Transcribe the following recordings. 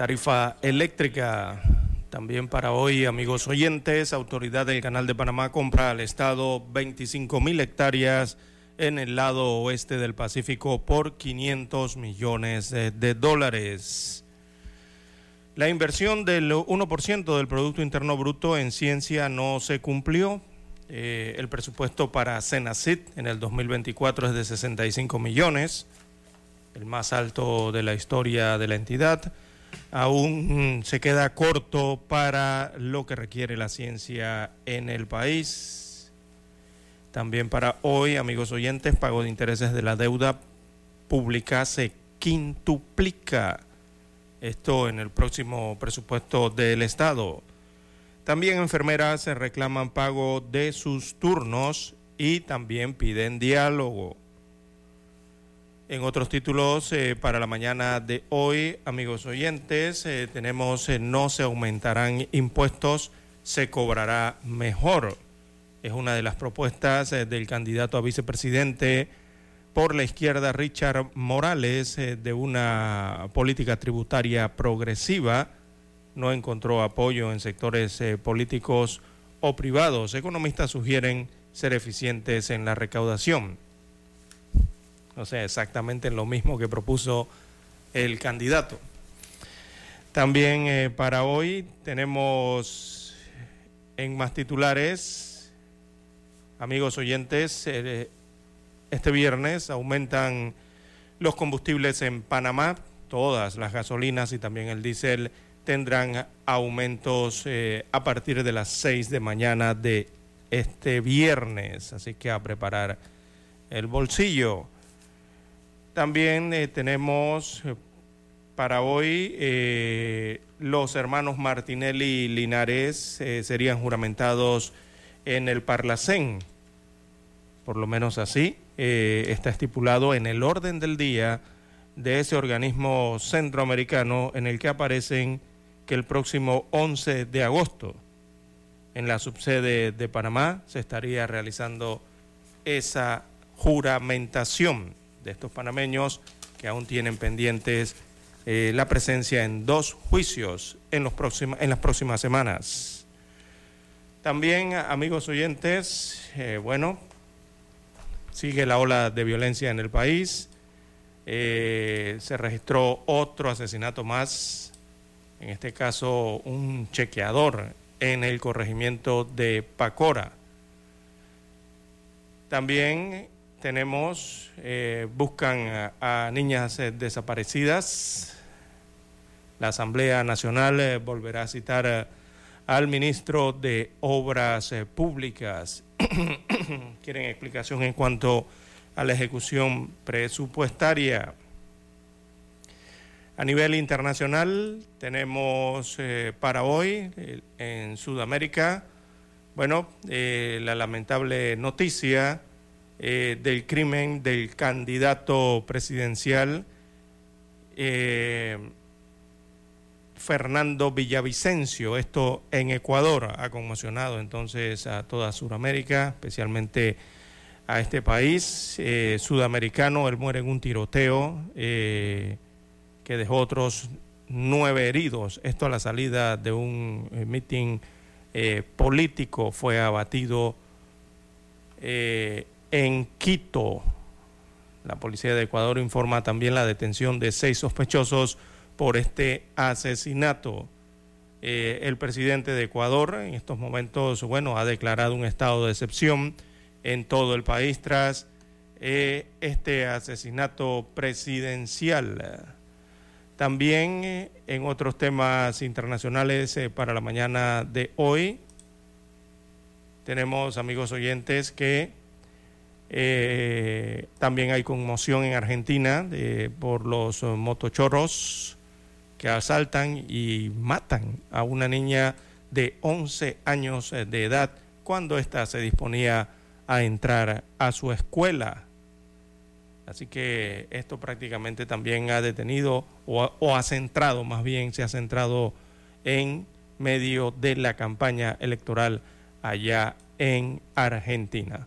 Tarifa eléctrica también para hoy, amigos oyentes. Autoridad del Canal de Panamá compra al Estado 25 mil hectáreas en el lado oeste del Pacífico por 500 millones de, dólares. La inversión del 1% del Producto Interno Bruto en ciencia no se cumplió. Eh, el presupuesto para CENACIT en el 2024 es de 65 millones, el más alto de la historia de la entidad aún se queda corto para lo que requiere la ciencia en el país. También para hoy, amigos oyentes, pago de intereses de la deuda pública se quintuplica. Esto en el próximo presupuesto del Estado. También enfermeras reclaman pago de sus turnos y también piden diálogo. En otros títulos eh, para la mañana de hoy, amigos oyentes, eh, tenemos eh, no se aumentarán impuestos, se cobrará mejor. Es una de las propuestas del candidato a vicepresidente por la izquierda, Richard Morales, de una política tributaria progresiva. No encontró apoyo en sectores políticos o privados. Economistas sugieren ser eficientes en la recaudación o sea, exactamente lo mismo que propuso el candidato. También eh, para hoy tenemos en más titulares, amigos oyentes, eh, este viernes aumentan los combustibles en Panamá, todas las gasolinas y también el diésel tendrán aumentos eh, a partir de las 6 de mañana de este viernes, así que a preparar el bolsillo. También eh, tenemos eh, para hoy eh, los hermanos Martinelli y Linares serían juramentados en el Parlacén. Por lo menos así está estipulado en el orden del día de ese organismo centroamericano en el que aparecen que el próximo 11 de agosto en la subsede de Panamá se estaría realizando esa juramentación de estos panameños que aún tienen pendientes eh, la presencia en dos juicios en, los próxima- en las próximas semanas. También, amigos oyentes, eh, bueno, sigue la ola de violencia en el país. Eh, se registró otro asesinato más, en este caso un chequeador en el corregimiento de Pacora. También tenemos, eh, buscan a, niñas eh, desaparecidas. La Asamblea Nacional eh, volverá a citar al ministro de Obras Públicas. Quieren explicación en cuanto a la ejecución presupuestaria. A nivel internacional tenemos para hoy en Sudamérica, bueno, la lamentable noticia eh, del crimen del candidato presidencial eh, Fernando Villavicencio. Esto en Ecuador ha conmocionado entonces a toda Sudamérica, especialmente a este país eh, sudamericano. Él muere en un tiroteo que dejó otros nueve heridos. Esto a la salida de un mitin político fue abatido en Quito. La policía de Ecuador informa también la detención de seis sospechosos por este asesinato. el presidente de Ecuador en estos momentos, bueno, ha declarado un estado de excepción en todo el país tras este asesinato presidencial. También eh, en otros temas internacionales eh, para la mañana de hoy tenemos amigos oyentes que eh, también hay conmoción en Argentina por los motochorros que asaltan y matan a una niña de 11 años de edad cuando ésta se disponía a entrar a su escuela. Así que esto prácticamente también ha detenido o ha, centrado, más bien se ha centrado en medio de la campaña electoral allá en Argentina.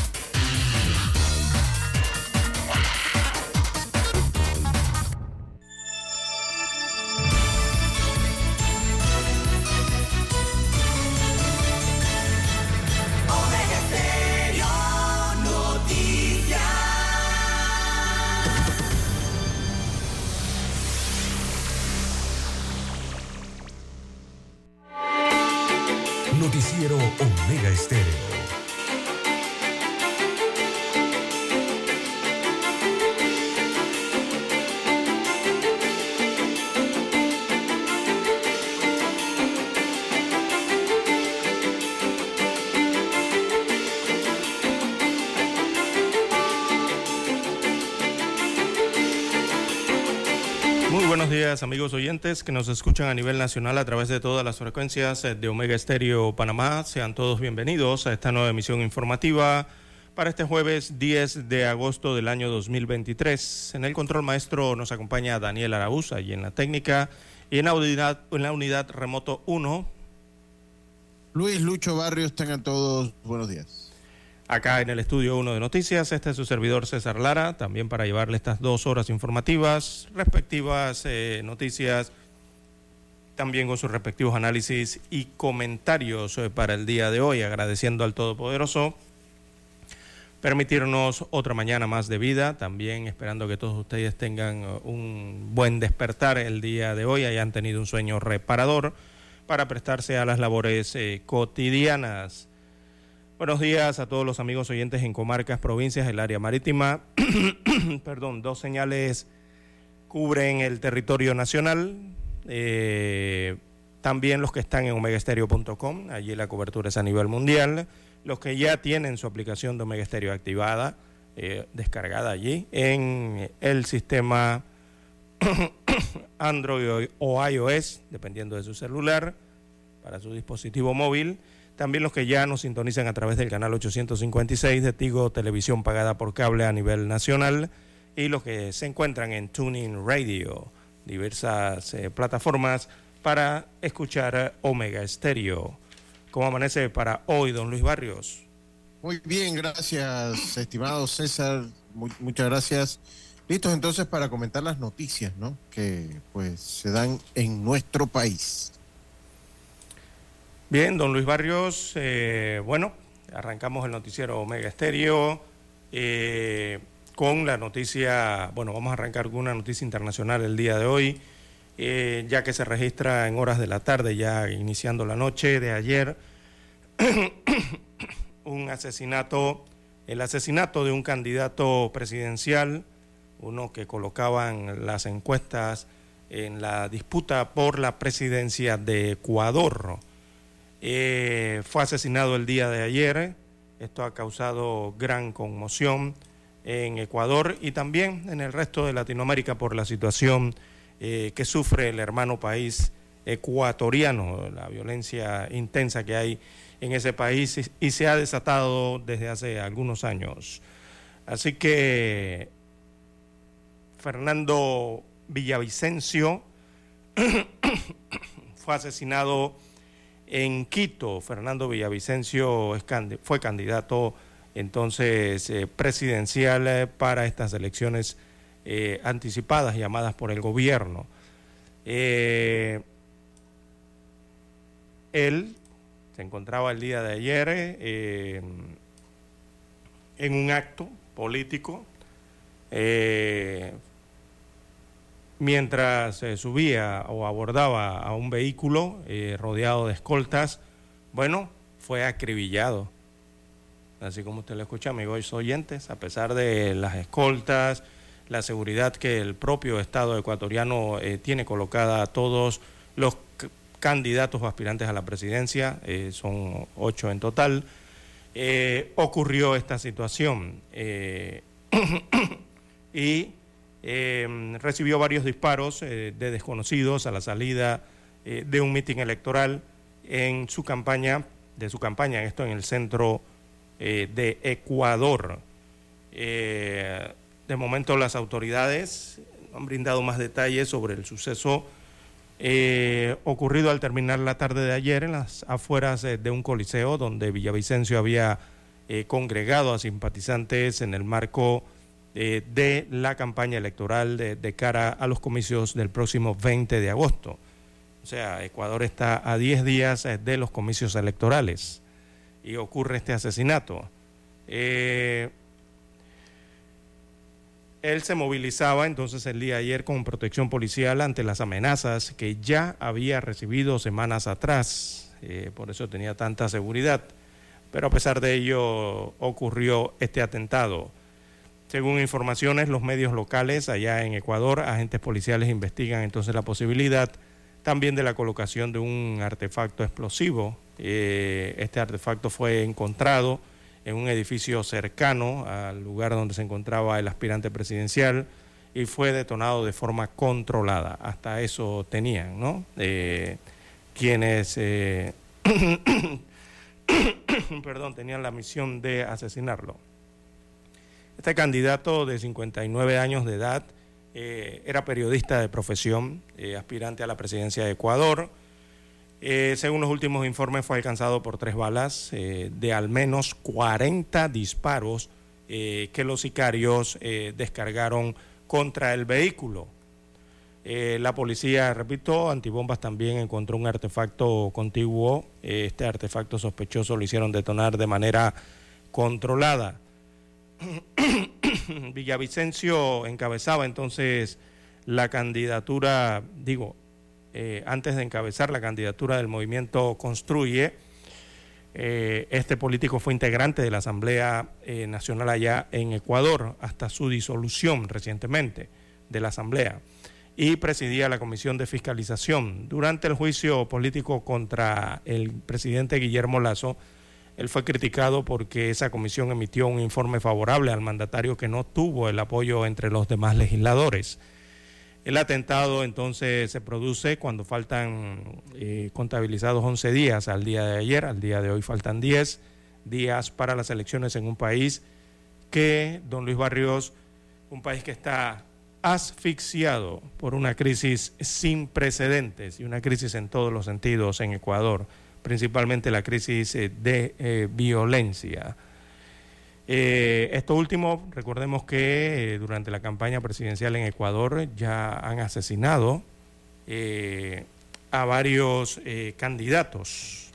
Que nos escuchan a nivel nacional a través de todas las frecuencias de Omega Estéreo Panamá. Sean todos bienvenidos a esta nueva emisión informativa para este jueves 10 de agosto del año 2023. En el control maestro nos acompaña Daniel Araúz, y en la técnica y en la unidad, en la unidad remoto 1. Luis Lucho Barrios, tengan todos buenos días acá en el estudio 1 de Noticias. Este es su servidor César Lara, también para llevarle estas dos horas informativas, respectivas eh, noticias, también con sus respectivos análisis y comentarios eh, para el día de hoy, agradeciendo al Todopoderoso permitirnos otra mañana más de vida, también esperando que todos ustedes tengan eh, un buen despertar el día de hoy, hayan tenido un sueño reparador para prestarse a las labores cotidianas. Buenos días a todos los amigos oyentes en comarcas, provincias, el área marítima. Perdón, dos señales cubren el territorio nacional. Eh, también los que están en omegaestereo.com, allí la cobertura es a nivel mundial. Los que ya tienen su aplicación de Omega Stereo activada, eh, descargada allí en el sistema Android o iOS, dependiendo de su celular, para su dispositivo móvil. También los que ya nos sintonizan a través del canal 856 de Tigo Televisión pagada por cable a nivel nacional y los que se encuentran en Tuning Radio, diversas eh, plataformas para escuchar Omega Estéreo. ¿Cómo amanece para hoy, don Luis Barrios? Muy bien, gracias, estimado César. muchas gracias. Listos entonces para comentar las noticias, ¿no? Que pues se dan en nuestro país. Bien, don Luis Barrios, eh, bueno, arrancamos el noticiero Omega Estéreo eh, con la noticia, bueno, vamos a arrancar con una noticia internacional el día de hoy, eh, ya que se registra en horas de la tarde, ya iniciando la noche de ayer, un asesinato, el asesinato de un candidato presidencial, uno que colocaban las encuestas en la disputa por la presidencia de Ecuador. Eh, fue asesinado el día de ayer. Esto ha causado gran conmoción en Ecuador y también en el resto de Latinoamérica por la situación eh, que sufre el hermano país ecuatoriano, la violencia intensa que hay en ese país y, y se ha desatado desde hace algunos años. Así que Fernando Villavicencio fue asesinado en Quito. Fernando Villavicencio fue candidato entonces eh, presidencial eh, para estas elecciones eh, anticipadas llamadas por el gobierno. él se encontraba el día de ayer en un acto político mientras eh, subía o abordaba a un vehículo eh, rodeado de escoltas, bueno, fue acribillado. Así como usted lo escucha, amigos oyentes, a pesar de las escoltas, la seguridad que el propio Estado ecuatoriano eh, tiene colocada a todos los candidatos o aspirantes a la presidencia, son ocho en total, ocurrió esta situación. y eh, recibió varios disparos eh, de desconocidos a la salida eh, de un mitin electoral en su campaña, de su campaña, esto en el centro de Ecuador. de momento las autoridades han brindado más detalles sobre el suceso ocurrido al terminar la tarde de ayer en las afueras de un coliseo donde Villavicencio había congregado a simpatizantes en el marco eh, de la campaña electoral de, cara a los comicios del próximo 20 de agosto. O sea, Ecuador está a 10 días eh, de los comicios electorales y ocurre este asesinato. Eh, él se movilizaba entonces el día de ayer con protección policial ante las amenazas que ya había recibido semanas atrás. por eso tenía tanta seguridad. Pero a pesar de ello ocurrió este atentado. Según informaciones, los medios locales allá en Ecuador, agentes policiales investigan entonces la posibilidad también de la colocación de un artefacto explosivo. Eh, este artefacto fue encontrado en un edificio cercano al lugar donde se encontraba el aspirante presidencial y fue detonado de forma controlada. Hasta eso tenían, ¿no? Eh, quienes, eh, perdón, tenían la misión de asesinarlo. Este candidato de 59 años de edad eh, era periodista de profesión, eh, aspirante a la presidencia de Ecuador. Eh, según los últimos informes, fue alcanzado por tres balas de al menos 40 disparos que los sicarios descargaron contra el vehículo. la policía, repito, antibombas también encontró un artefacto contiguo. este artefacto sospechoso lo hicieron detonar de manera controlada. Villavicencio encabezaba entonces la candidatura, digo, eh, antes de encabezar la candidatura del movimiento Construye, eh, este político fue integrante de la Asamblea eh, Nacional allá en Ecuador hasta su disolución recientemente de la Asamblea y presidía la Comisión de Fiscalización. Durante el juicio político contra el presidente Guillermo Lazo, él fue criticado porque esa comisión emitió un informe favorable al mandatario que no tuvo el apoyo entre los demás legisladores. El atentado entonces se produce cuando faltan eh, contabilizados 11 días al día de ayer, al día de hoy faltan 10 días para las elecciones en un país que, don Luis Barrios, un país que está asfixiado por una crisis sin precedentes y una crisis en todos los sentidos en Ecuador principalmente la crisis eh, de eh, violencia. Eh, esto último, recordemos que durante la campaña presidencial en Ecuador ya han asesinado a varios candidatos.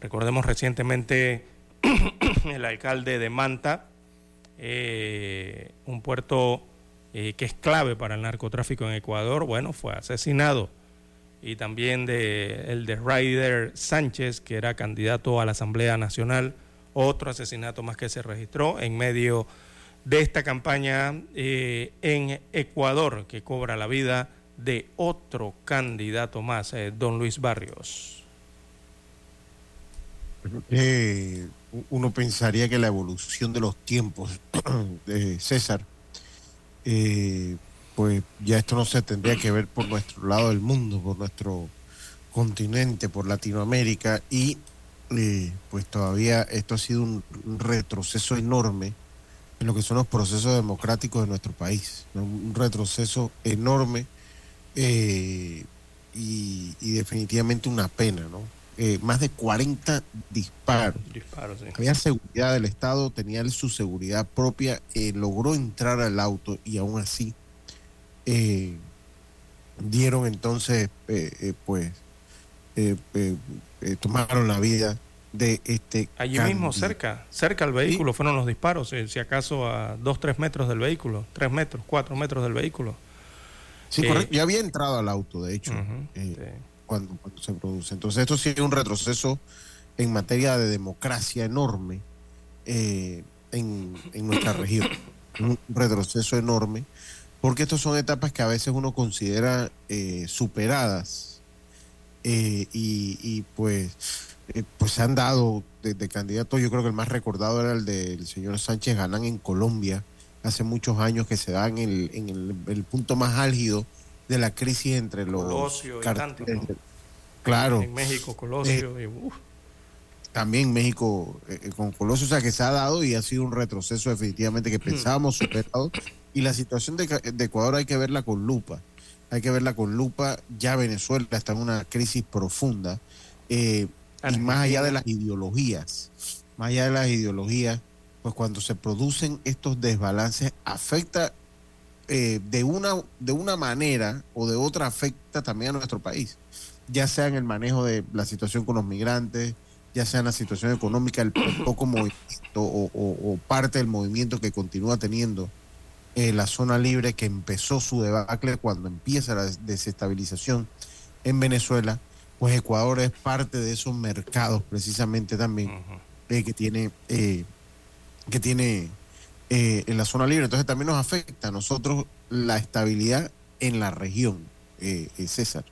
Recordemos recientemente el alcalde de Manta, un puerto que es clave para el narcotráfico en Ecuador, bueno, fue asesinado. Y también de, el de Ryder Sánchez, que era candidato a la Asamblea Nacional, otro asesinato más que se registró en medio de esta campaña eh, en Ecuador, que cobra la vida de otro candidato más, eh, don Luis Barrios. Eh, uno pensaría que la evolución de los tiempos de César, eh, pues ya esto no se tendría que ver por nuestro lado del mundo, por nuestro continente, por Latinoamérica, y eh, pues todavía esto ha sido un, retroceso enorme en lo que son los procesos democráticos de nuestro país, ¿no? un retroceso enorme eh, y, y definitivamente una pena, ¿no? Eh, más de 40 disparos. Disparos, sí. Había seguridad del Estado, tenía su seguridad propia, eh, logró entrar al auto y aún así eh, dieron entonces, eh, eh, pues, tomaron la vida de este. Allí mismo, cerca, cerca al vehículo fueron los disparos, si acaso a dos, tres metros del vehículo, tres metros, cuatro metros del vehículo. Sí, correcto. Ya había entrado al auto, de hecho, sí. cuando, cuando se produce. Entonces, esto sí es un retroceso en materia de democracia enorme en, en nuestra región. Un retroceso enorme, porque estas son etapas que a veces uno considera eh, superadas eh, y, y, pues, eh, pues se han dado desde candidatos. Yo creo que el más recordado era el del señor Sánchez Galán en Colombia, hace muchos años que se da en el, en el, el punto más álgido de la crisis entre los Colosio y tanto, carteles. ¿no? Claro, En México, Colosio, Eh, y, uf, también México eh, con Colosio, o sea que se ha dado y ha sido un retroceso definitivamente que pensábamos superado. Y la situación de, de Ecuador hay que verla con lupa. Hay que verla con lupa. Ya Venezuela está en una crisis profunda. eh, y más allá de las ideologías, más allá de las ideologías, pues cuando se producen estos desbalances, afecta eh, de, una, de una manera o de otra, afecta también a nuestro país. Ya sea en el manejo de la situación con los migrantes, ya sea en la situación económica, el poco movimiento o, o- o parte del movimiento que continúa teniendo eh, la zona libre, que empezó su debacle cuando empieza la des- desestabilización en Venezuela, pues Ecuador es parte de esos mercados precisamente también ujú. eh, que tiene eh, que tiene eh, en la zona libre. Entonces también nos afecta a nosotros la estabilidad en la región, eh, eh, César.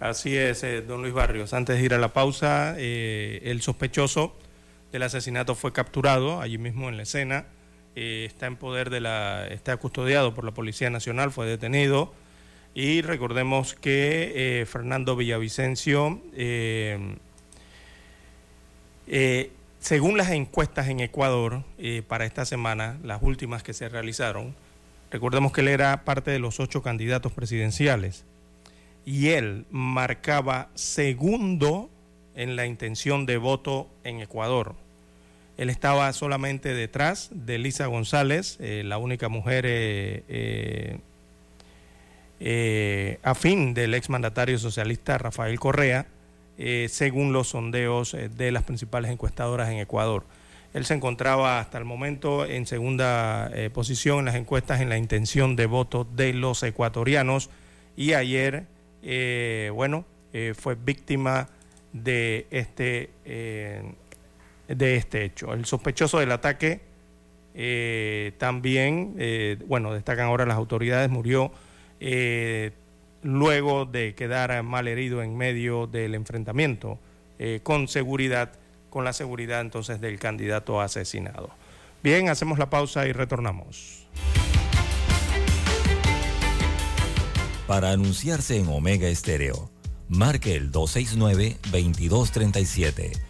Así es, eh, don Luis Barrios. Antes de ir a la pausa, eh, el sospechoso del asesinato fue capturado allí mismo en la escena. Eh, está en poder de la, está custodiado por la Policía Nacional, fue detenido. Y recordemos que eh, Fernando Villavicencio, eh, según las encuestas en Ecuador para esta semana, las últimas que se realizaron, recordemos que él era parte de los ocho candidatos presidenciales y él marcaba segundo en la intención de voto en Ecuador. Él estaba solamente detrás de Lisa González, eh, la única mujer eh, eh, afín del exmandatario socialista Rafael Correa, según los sondeos de las principales encuestadoras en Ecuador. Él se encontraba hasta el momento en segunda posición en las encuestas en la intención de voto de los ecuatorianos y ayer, bueno, fue víctima de este, de este hecho. El sospechoso del ataque eh, también, eh, bueno, destacan ahora las autoridades, murió eh, luego de quedar mal herido en medio del enfrentamiento con seguridad, con la seguridad entonces del candidato asesinado. Bien, hacemos la pausa y retornamos. Para anunciarse en Omega Estéreo, marque el 269-2237.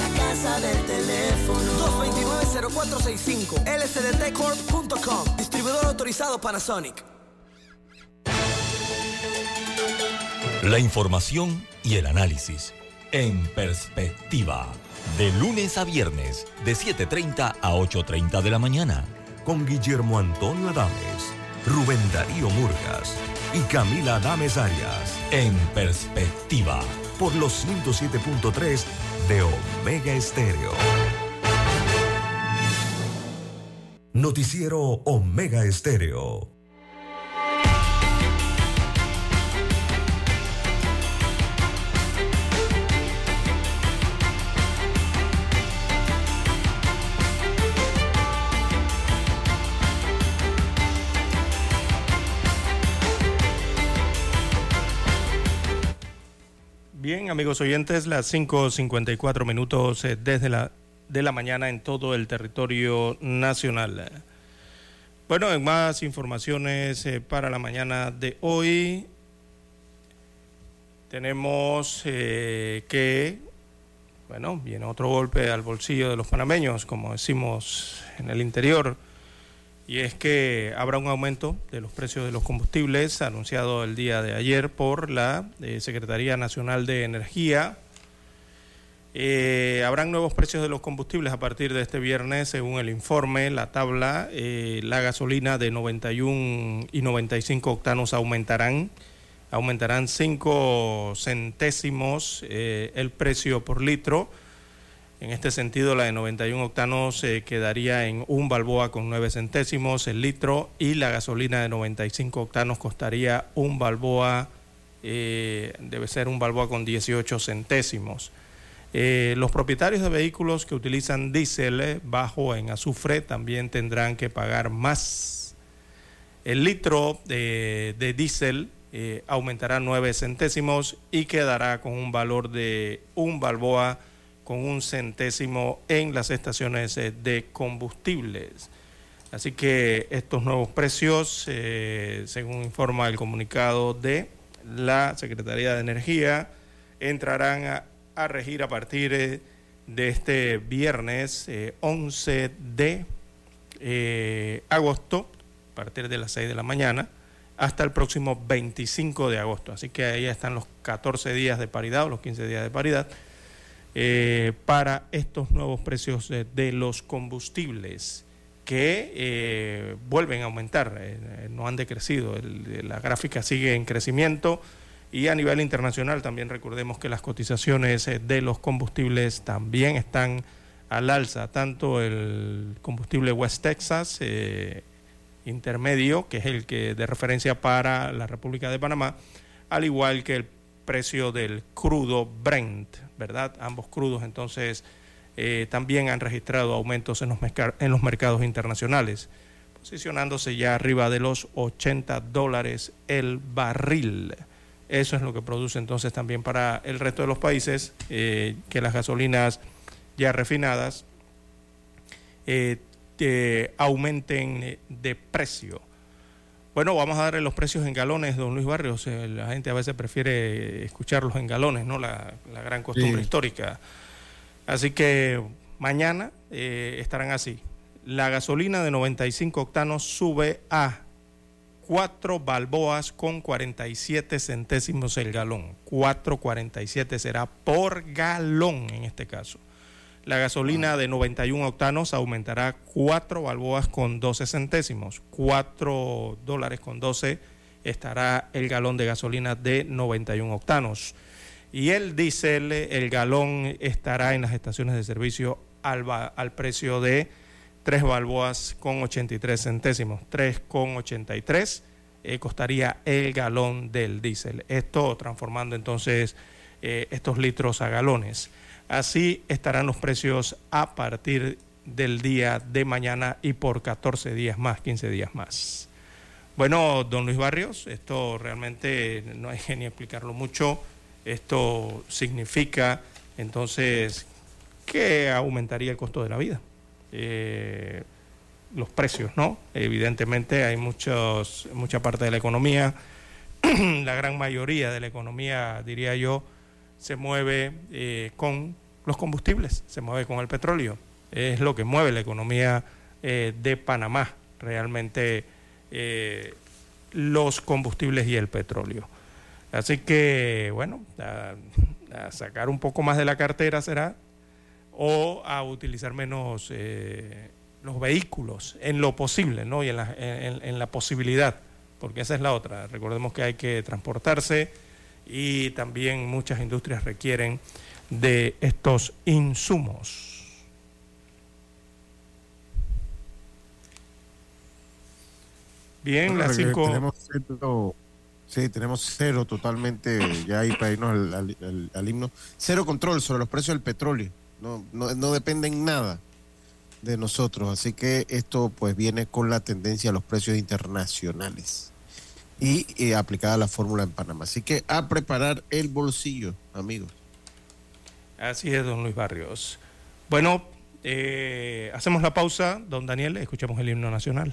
La casa del teléfono. 229-0465 lsdtcorp.com Distribuidor autorizado Panasonic. La información y el análisis en perspectiva. De lunes a viernes, de 7.30 a 8.30 de la mañana. Con Guillermo Antonio Adames, Rubén Darío Murgas y Camila Adames Arias. En perspectiva. Por los 107.3 de Omega Estéreo. Noticiero Omega Estéreo. Bien, amigos oyentes, las 5.54 minutos eh, desde la, de la mañana en todo el territorio nacional. Bueno, en más informaciones eh, para la mañana de hoy, tenemos eh, que, bueno, viene otro golpe al bolsillo de los panameños, como decimos en el interior, y es que habrá un aumento de los precios de los combustibles anunciado el día de ayer por la eh, Secretaría Nacional de Energía. Eh, habrán nuevos precios de los combustibles a partir de este viernes, según el informe, la tabla, eh, la gasolina de 91 y 95 octanos aumentarán, aumentarán 5 centésimos eh, el precio por litro. En este sentido, la de 91 octanos eh, quedaría en un balboa con 9 centésimos el litro y la gasolina de 95 octanos costaría un balboa, eh, debe ser un balboa con 18 centésimos. Eh, los propietarios de vehículos que utilizan diésel bajo en azufre también tendrán que pagar más. El litro de, de diésel aumentará 9 centésimos y quedará con un valor de un balboa con un centésimo en las estaciones eh, de combustibles. Así que estos nuevos precios, eh, según informa el comunicado de la Secretaría de Energía, entrarán a, regir a partir eh, de este viernes eh, 11 de agosto, a partir de las 6 de la mañana, hasta el próximo 25 de agosto. Así que ahí están los 14 días de paridad o los 15 días de paridad eh, para estos nuevos precios de los combustibles que eh, vuelven a aumentar, eh, no han decrecido, la gráfica sigue en crecimiento y a nivel internacional también recordemos que las cotizaciones de los combustibles también están al alza, tanto el combustible West Texas intermedio, que es el que de referencia para la República de Panamá, al igual que el precio del crudo Brent, ¿verdad? Ambos crudos entonces eh, también han registrado aumentos en los, en los mercados internacionales, posicionándose ya arriba de los 80 dólares el barril. Eso es lo que produce entonces también para el resto de los países eh, que las gasolinas ya refinadas eh, te aumenten de precio. Bueno, vamos a darle los precios en galones, don Luis Barrios. Eh, la gente a veces prefiere escucharlos en galones, ¿no? La, la gran costumbre Sí. histórica. Así que mañana eh, estarán así. La gasolina de 95 octanos sube a 4 balboas con 47 centésimos el galón. 4.47 será por galón en este caso. La gasolina de 91 octanos aumentará 4 balboas con 12 centésimos. 4 dólares con 12 estará el galón de gasolina de 91 octanos. Y el diésel, el galón estará en las estaciones de servicio al, al precio de 3 balboas con 83 centésimos. 3 con 83 eh, costaría el galón del diésel. Esto transformando entonces eh, estos litros a galones. Así estarán los precios a partir del día de mañana y por 14 días más, 15 días más. Bueno, don Luis Barrios, esto realmente no hay que ni explicarlo mucho. Esto significa entonces que aumentaría el costo de la vida. Eh, los precios, ¿no? Evidentemente hay muchos, mucha parte de la economía, la gran mayoría de la economía, diría yo, se mueve eh, con los combustibles, se mueve con el petróleo. Es lo que mueve la economía eh, de Panamá, realmente eh, los combustibles y el petróleo. Así que, bueno, a, sacar un poco más de la cartera será, o a utilizar menos los vehículos en lo posible, ¿no? Y en la, en la posibilidad, porque esa es la otra. Recordemos que hay que transportarse y también muchas industrias requieren de estos insumos. Bien, las cinco... Tenemos cero, sí, tenemos cero totalmente, ya ahí para irnos al, himno, cero control sobre los precios del petróleo. No, no, no dependen nada de nosotros, así que esto pues viene con la tendencia a los precios internacionales y eh, aplicada la fórmula en Panamá. Así que a preparar el bolsillo, amigos. Así es, don Luis Barrios. Bueno, eh, hacemos la pausa, don Daniel, escuchamos el himno nacional.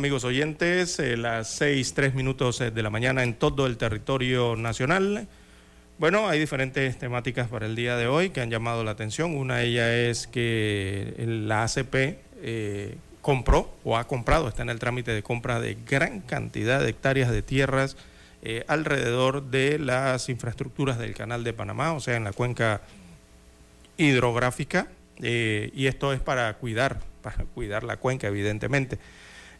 Amigos oyentes, eh, las seis, tres minutos eh, de la mañana en todo el territorio nacional. Bueno, hay diferentes temáticas para el día de hoy que han llamado la atención. Una de ellas es que la ACP eh, compró o ha comprado, está en el trámite de compra de gran cantidad de hectáreas de tierras alrededor de las infraestructuras del Canal de Panamá, o sea, en la cuenca hidrográfica. y esto es para cuidar, para cuidar la cuenca, evidentemente.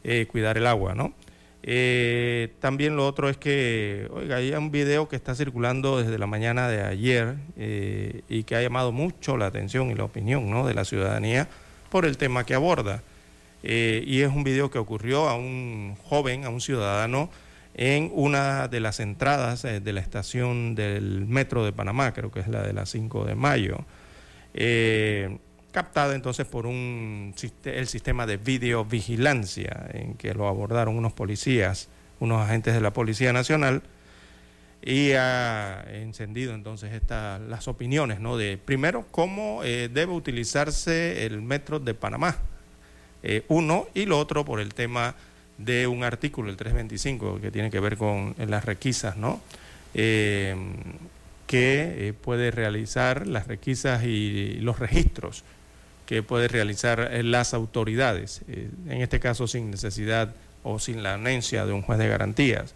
Eh, cuidar el agua, ¿no? Eh, también lo otro es que, oiga, hay un video que está circulando desde la mañana de ayer eh, y que ha llamado mucho la atención y la opinión ¿no? de la ciudadanía por el tema que aborda. y es un video que ocurrió a un joven, a un ciudadano, en una de las entradas de la estación del metro de Panamá, creo que es la de las 5 de mayo captada entonces por un, el sistema de videovigilancia en que lo abordaron unos policías, unos agentes de la Policía Nacional y ha encendido entonces esta, las opiniones, ¿no? De primero cómo eh, debe utilizarse el metro de Panamá, eh, uno, y lo otro por el tema de un artículo, el 325, que tiene que ver con las requisas, ¿no? Eh, que puede realizar las requisas y los registros que puede realizar eh, las autoridades, eh, en este caso sin necesidad o sin la anencia de un juez de garantías.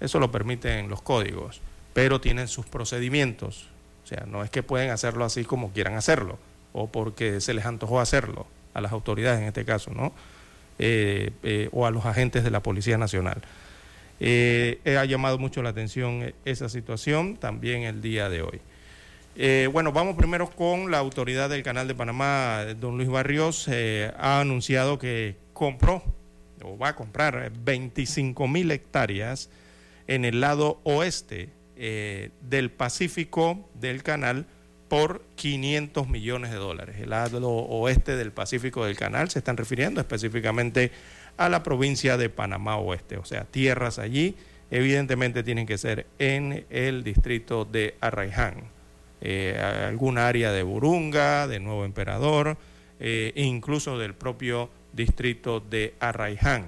Eso lo permiten los códigos, pero tienen sus procedimientos. O sea, no es que pueden hacerlo así como quieran hacerlo, o porque se les antojó hacerlo a las autoridades en este caso, ¿no? Eh, o a los agentes de la Policía Nacional. ha llamado mucho la atención esa situación también el día de hoy. Eh, bueno, vamos primero con la autoridad del Canal de Panamá, don Luis Barrios, eh, ha anunciado que compró o va a comprar 25 mil hectáreas en el lado oeste eh, del Pacífico del canal por 500 millones de dólares. El lado oeste del Pacífico del canal se están refiriendo específicamente a la provincia de Panamá Oeste, o sea, tierras allí evidentemente tienen que ser en el distrito de Arraiján eh, alguna área de Burunga, de Nuevo Emperador, eh, incluso del propio distrito de Arraiján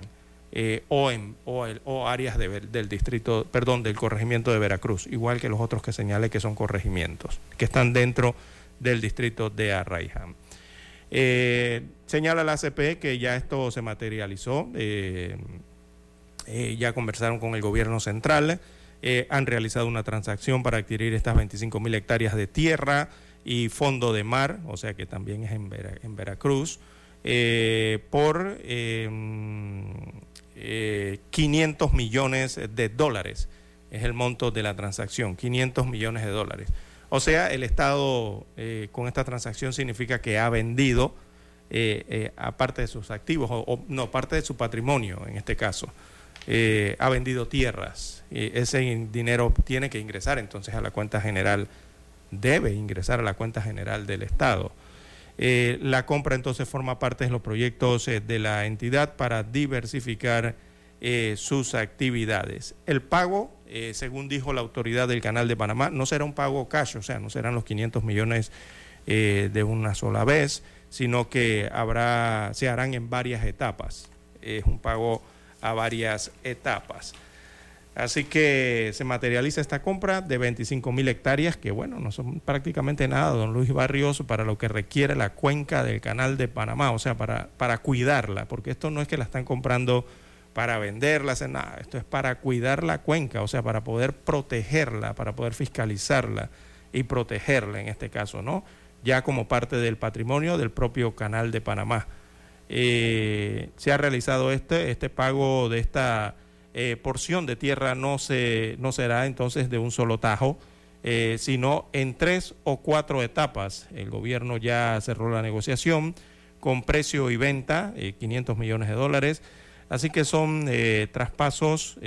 eh, o, áreas del distrito, perdón, del corregimiento de Veracruz, igual que los otros que señale que son corregimientos, que están dentro del distrito de Arraiján. Eh, señala la ACP que ya esto se materializó, ya conversaron con el gobierno central. Eh, han realizado una transacción para adquirir estas 25 mil hectáreas de tierra y fondo de mar, o sea que también es en, Veracruz, eh, por 500 em, eh, millones de dólares. Es el monto de la transacción, 500 millones de dólares. O sea, el Estado con esta transacción significa que ha vendido, aparte de sus activos, o no, parte de su patrimonio en este caso. Eh, ha vendido tierras. Y ese dinero tiene que ingresar entonces a la cuenta general, debe ingresar a la cuenta general del Estado. Eh, la compra entonces forma parte de los proyectos eh, de la entidad para diversificar sus actividades. El pago, según dijo la autoridad del Canal de Panamá, no será un pago cash, o sea, no serán los 500 millones de una sola vez, sino que habrá, se harán en varias etapas. Es un pago a varias etapas. Así que se materializa esta compra de 25 mil hectáreas, que bueno, no son prácticamente nada, don Luis Barrios, para lo que requiere la cuenca del canal de Panamá, o sea, para, para cuidarla, porque esto no es que la están comprando para venderla, nada, esto es para cuidar la cuenca, o sea, para poder protegerla, para poder fiscalizarla y protegerla en este caso, ¿no? ya como parte del patrimonio del propio Canal de Panamá. Eh, se ha realizado este, este pago de esta eh, porción de tierra no, se, no será entonces de un solo tajo, eh, sino en tres o cuatro etapas. El gobierno ya cerró la negociación con precio y venta, 500 millones de dólares. Así que son traspasos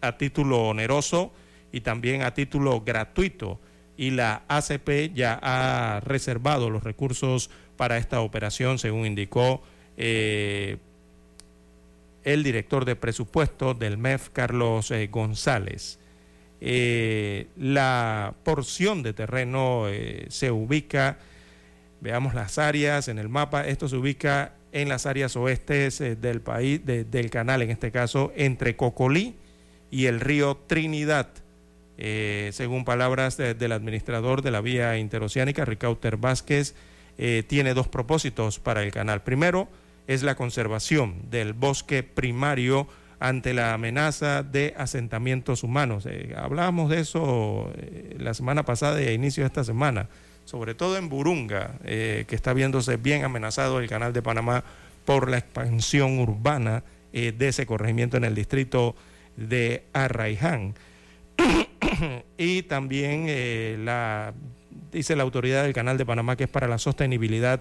a título oneroso y también a título gratuito. Y la ACP ya ha reservado los recursos para esta operación, según indicó eh, el director de presupuesto del MEF, Carlos eh, González. Eh, la porción de terreno se ubica, veamos las áreas en el mapa, esto se ubica en las áreas oestes del país, del canal en este caso, entre Cocolí y el río Trinidad. según palabras del administrador de la vía interoceánica, Ricauter Vázquez, tiene dos propósitos para el canal. Primero, es la conservación del bosque primario ante la amenaza de asentamientos humanos. Eh, hablábamos de eso eh, la semana pasada y a inicio de esta semana, sobre todo en Burunga, eh, que está viéndose bien amenazado el canal de Panamá por la expansión urbana de ese corregimiento en el distrito de Arraiján. y también la, dice la autoridad del canal de Panamá que es para la sostenibilidad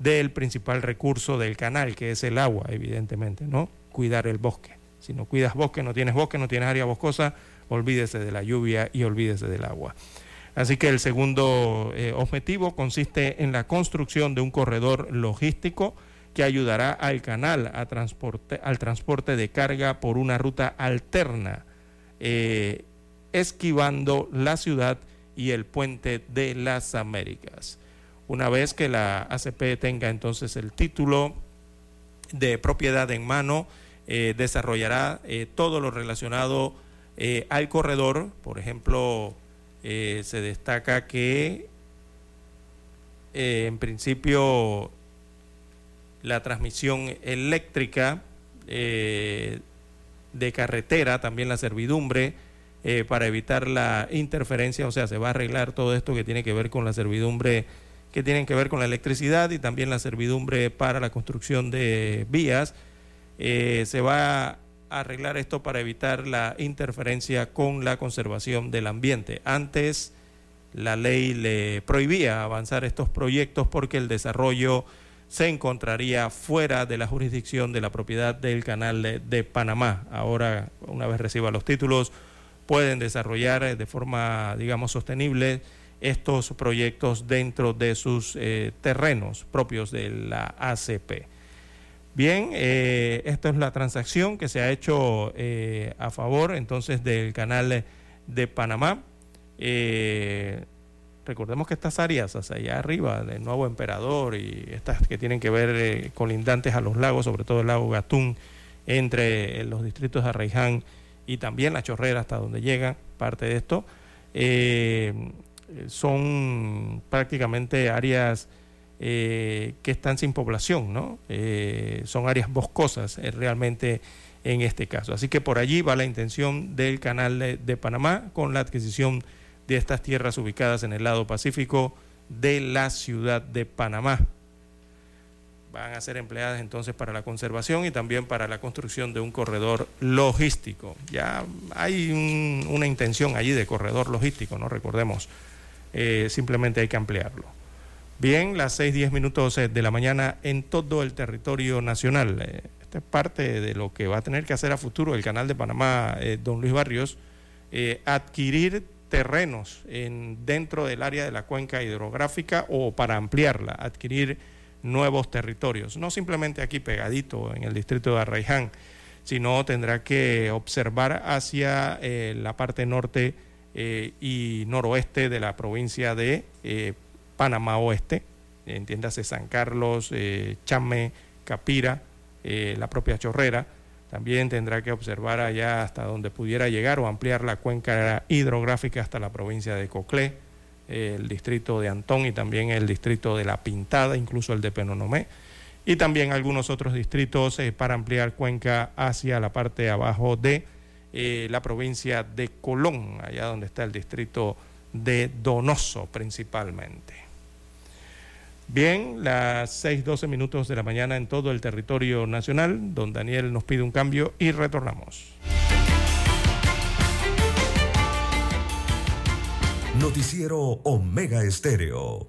del principal recurso del canal, que es el agua, evidentemente, ¿no? Cuidar el bosque. Si no cuidas bosque, no tienes bosque, no tienes área boscosa, olvídese de la lluvia y olvídese del agua. Así que el segundo eh, objetivo consiste en la construcción de un corredor logístico que ayudará al canal a al transporte de carga por una ruta alterna, eh, esquivando la ciudad y el puente de las Américas. Una vez que la ACP tenga entonces el título de propiedad en mano, eh, desarrollará eh, todo lo relacionado eh, al corredor. Por ejemplo, se destaca que en principio la transmisión eléctrica de carretera, también la servidumbre, para evitar la interferencia, o sea, se va a arreglar todo esto que tiene que ver con la servidumbre que tienen que ver con la electricidad y también la servidumbre para la construcción de vías. Eh, se va a arreglar esto para evitar la interferencia con la conservación del ambiente. Antes la ley le prohibía avanzar estos proyectos porque el desarrollo se encontraría fuera de la jurisdicción de la propiedad del canal de, de Panamá. Ahora, una vez reciba los títulos, pueden desarrollar de forma, digamos, sostenible estos proyectos dentro de sus eh, terrenos propios de la ACP. Bien, eh, esta es la transacción que se ha hecho eh, a favor entonces del canal de Panamá. recordemos que estas áreas hacia allá arriba, del nuevo emperador y estas que tienen que ver colindantes a los lagos, sobre todo el lago Gatún, entre los distritos de Arraiján y también la chorrera hasta donde llega parte de esto. Son prácticamente áreas eh, que están sin población, ¿no? Eh, son áreas boscosas realmente en este caso. Así que por allí va la intención del canal de, Panamá con la adquisición de estas tierras ubicadas en el lado pacífico de la ciudad de Panamá. Van a ser empleadas entonces para la conservación y también para la construcción de un corredor logístico. Ya hay una intención allí de corredor logístico, ¿no? Recordemos eh, simplemente hay que ampliarlo. Bien, las 6, minutos eh, de la mañana en todo el territorio nacional. Eh, esta es parte de lo que va a tener que hacer a futuro el canal de Panamá, don Luis Barrios, adquirir terrenos en, dentro del área de la cuenca hidrográfica o para ampliarla, adquirir nuevos territorios, no simplemente aquí pegadito en el distrito de Arraiján, sino tendrá que observar hacia la parte norte eh, y noroeste de la provincia de eh, Panamá Oeste, entiéndase San Carlos, eh, Chame, Capira, la propia Chorrera. También tendrá que observar allá hasta donde pudiera llegar o ampliar la cuenca hidrográfica hasta la provincia de Coclé, el distrito de Antón y también el distrito de La Pintada, incluso el de Penonomé, y también algunos otros distritos para ampliar cuenca hacia la parte abajo de eh, la provincia de Colón, allá donde está el distrito de Donoso principalmente. Bien, las 6:12 minutos de la mañana en todo el territorio nacional. Don Daniel nos pide un cambio y retornamos. Noticiero Omega Estéreo.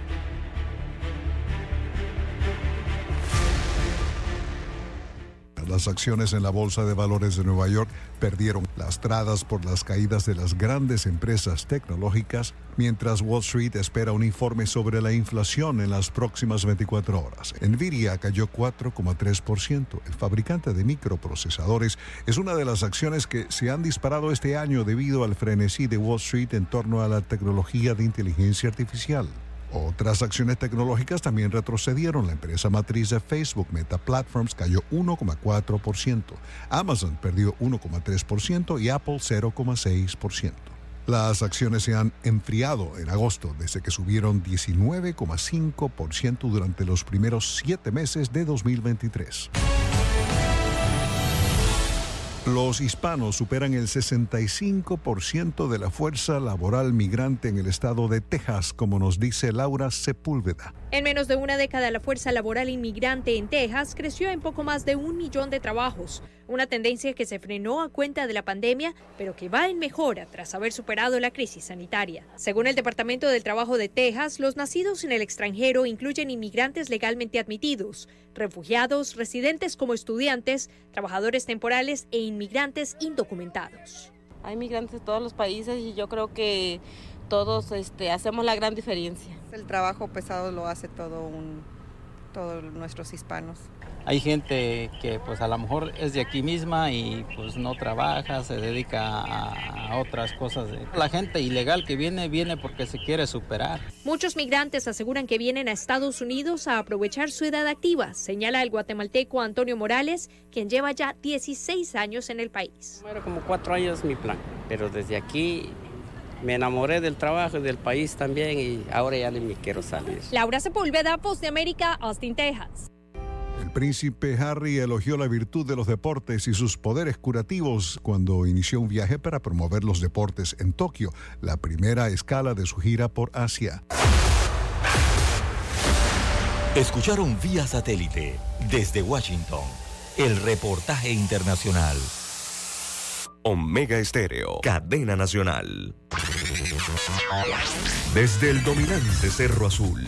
Las acciones en la Bolsa de Valores de Nueva York perdieron lastradas por las caídas de las grandes empresas tecnológicas, mientras Wall Street espera un informe sobre la inflación en las próximas 24 horas. Nvidia cayó 4,3%. El fabricante de microprocesadores es una de las acciones que se han disparado este año debido al frenesí de Wall Street en torno a la tecnología de inteligencia artificial. Otras acciones tecnológicas también retrocedieron. La empresa matriz de Facebook, Meta Platforms, cayó 1,4%. Amazon perdió 1,3% y Apple 0,6%. Las acciones se han enfriado en agosto desde que subieron 19,5% durante los primeros siete meses de 2023. Los hispanos superan el 65% de la fuerza laboral migrante en el estado de Texas, como nos dice Laura Sepúlveda. En menos de una década, la fuerza laboral inmigrante en Texas creció en poco más de un millón de trabajos, una tendencia que se frenó a cuenta de la pandemia, pero que va en mejora tras haber superado la crisis sanitaria. Según el Departamento del Trabajo de Texas, los nacidos en el extranjero incluyen inmigrantes legalmente admitidos, refugiados, residentes como estudiantes, trabajadores temporales e inmigrantes indocumentados. Hay migrantes de todos los países y yo creo que todos este, hacemos la gran diferencia. El trabajo pesado lo hace todo un, todos nuestros hispanos. Hay gente que pues a lo mejor es de aquí misma y pues no trabaja, se dedica a, a otras cosas. La gente ilegal que viene, viene porque se quiere superar. Muchos migrantes aseguran que vienen a Estados Unidos a aprovechar su edad activa, señala el guatemalteco Antonio Morales, quien lleva ya 16 años en el país. Bueno, como cuatro años mi plan, pero desde aquí me enamoré del trabajo y del país también y ahora ya ni me quiero salir. Laura Sepúlveda, Voz de América, Austin, Texas. El príncipe Harry elogió la virtud de los deportes y sus poderes curativos cuando inició un viaje para promover los deportes en Tokio, la primera escala de su gira por Asia. Escucharon vía satélite desde Washington el reportaje internacional. Omega Estéreo, cadena nacional. Desde el dominante Cerro Azul,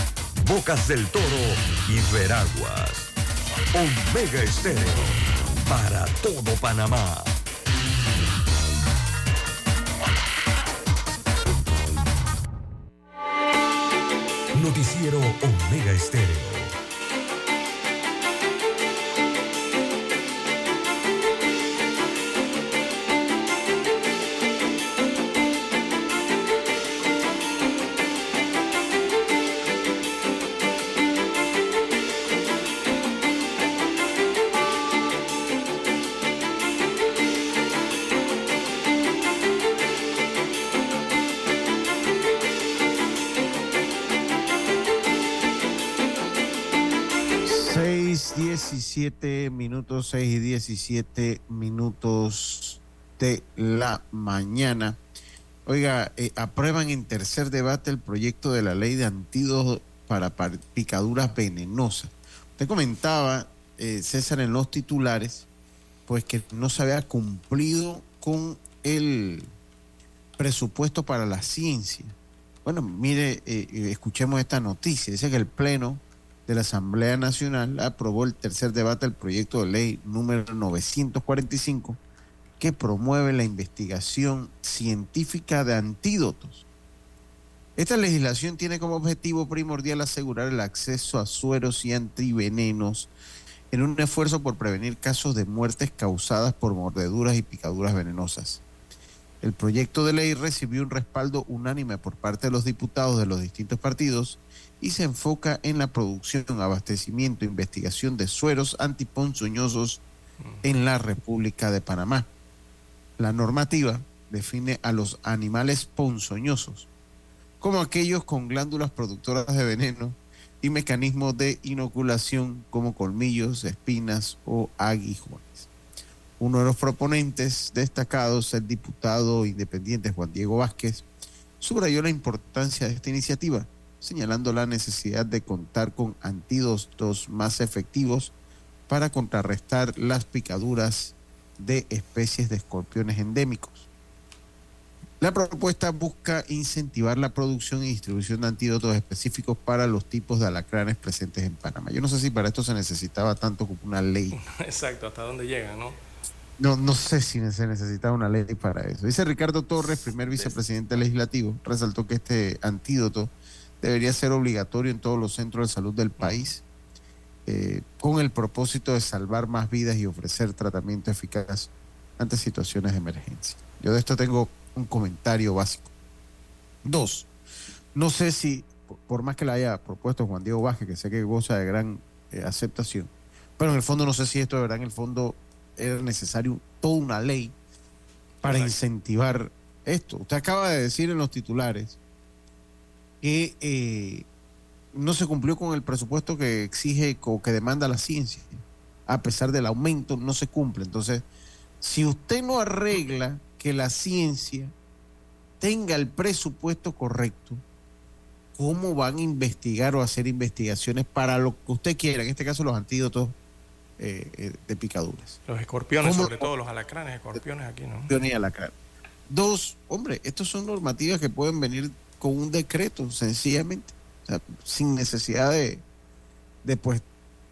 Bocas del Toro y Veraguas. Omega Estéreo para todo Panamá. Noticiero Omega Estéreo. 17 minutos, 6 y 17 minutos de la mañana. Oiga, eh, aprueban en tercer debate el proyecto de la ley de antídotos para par- picaduras venenosas. Usted comentaba, eh, César, en los titulares, pues que no se había cumplido con el presupuesto para la ciencia. Bueno, mire, eh, escuchemos esta noticia. Dice que el Pleno de la Asamblea Nacional aprobó el tercer debate del proyecto de ley número 945 que promueve la investigación científica de antídotos. Esta legislación tiene como objetivo primordial asegurar el acceso a sueros y antivenenos en un esfuerzo por prevenir casos de muertes causadas por mordeduras y picaduras venenosas. El proyecto de ley recibió un respaldo unánime por parte de los diputados de los distintos partidos y se enfoca en la producción, abastecimiento e investigación de sueros antiponzoñosos en la República de Panamá. La normativa define a los animales ponzoñosos como aquellos con glándulas productoras de veneno y mecanismos de inoculación como colmillos, espinas o aguijones. Uno de los proponentes destacados, el diputado independiente Juan Diego Vázquez, subrayó la importancia de esta iniciativa, señalando la necesidad de contar con antídotos más efectivos para contrarrestar las picaduras de especies de escorpiones endémicos. La propuesta busca incentivar la producción y distribución de antídotos específicos para los tipos de alacranes presentes en Panamá. Yo no sé si para esto se necesitaba tanto como una ley. Exacto, hasta dónde llegan, ¿no? No, no sé si se necesitaba una ley para eso. Dice Ricardo Torres, primer vicepresidente legislativo, resaltó que este antídoto debería ser obligatorio en todos los centros de salud del país, eh, con el propósito de salvar más vidas y ofrecer tratamiento eficaz ante situaciones de emergencia. Yo de esto tengo un comentario básico. Dos, no sé si, por más que la haya propuesto Juan Diego Vázquez, que sé que goza de gran eh, aceptación, pero en el fondo no sé si esto de verdad en el fondo era necesario toda una ley para incentivar esto. Usted acaba de decir en los titulares que eh, no se cumplió con el presupuesto que exige o que demanda la ciencia. A pesar del aumento, no se cumple. Entonces, si usted no arregla que la ciencia tenga el presupuesto correcto, ¿cómo van a investigar o hacer investigaciones para lo que usted quiera? En este caso, los antídotos eh, eh, de picaduras. Los escorpiones, sobre todo los alacranes, escorpiones aquí, ¿no? Escorpiones y alacranes. Dos, hombre, estas son normativas que pueden venir con un decreto, sencillamente, sin necesidad de, de, pues,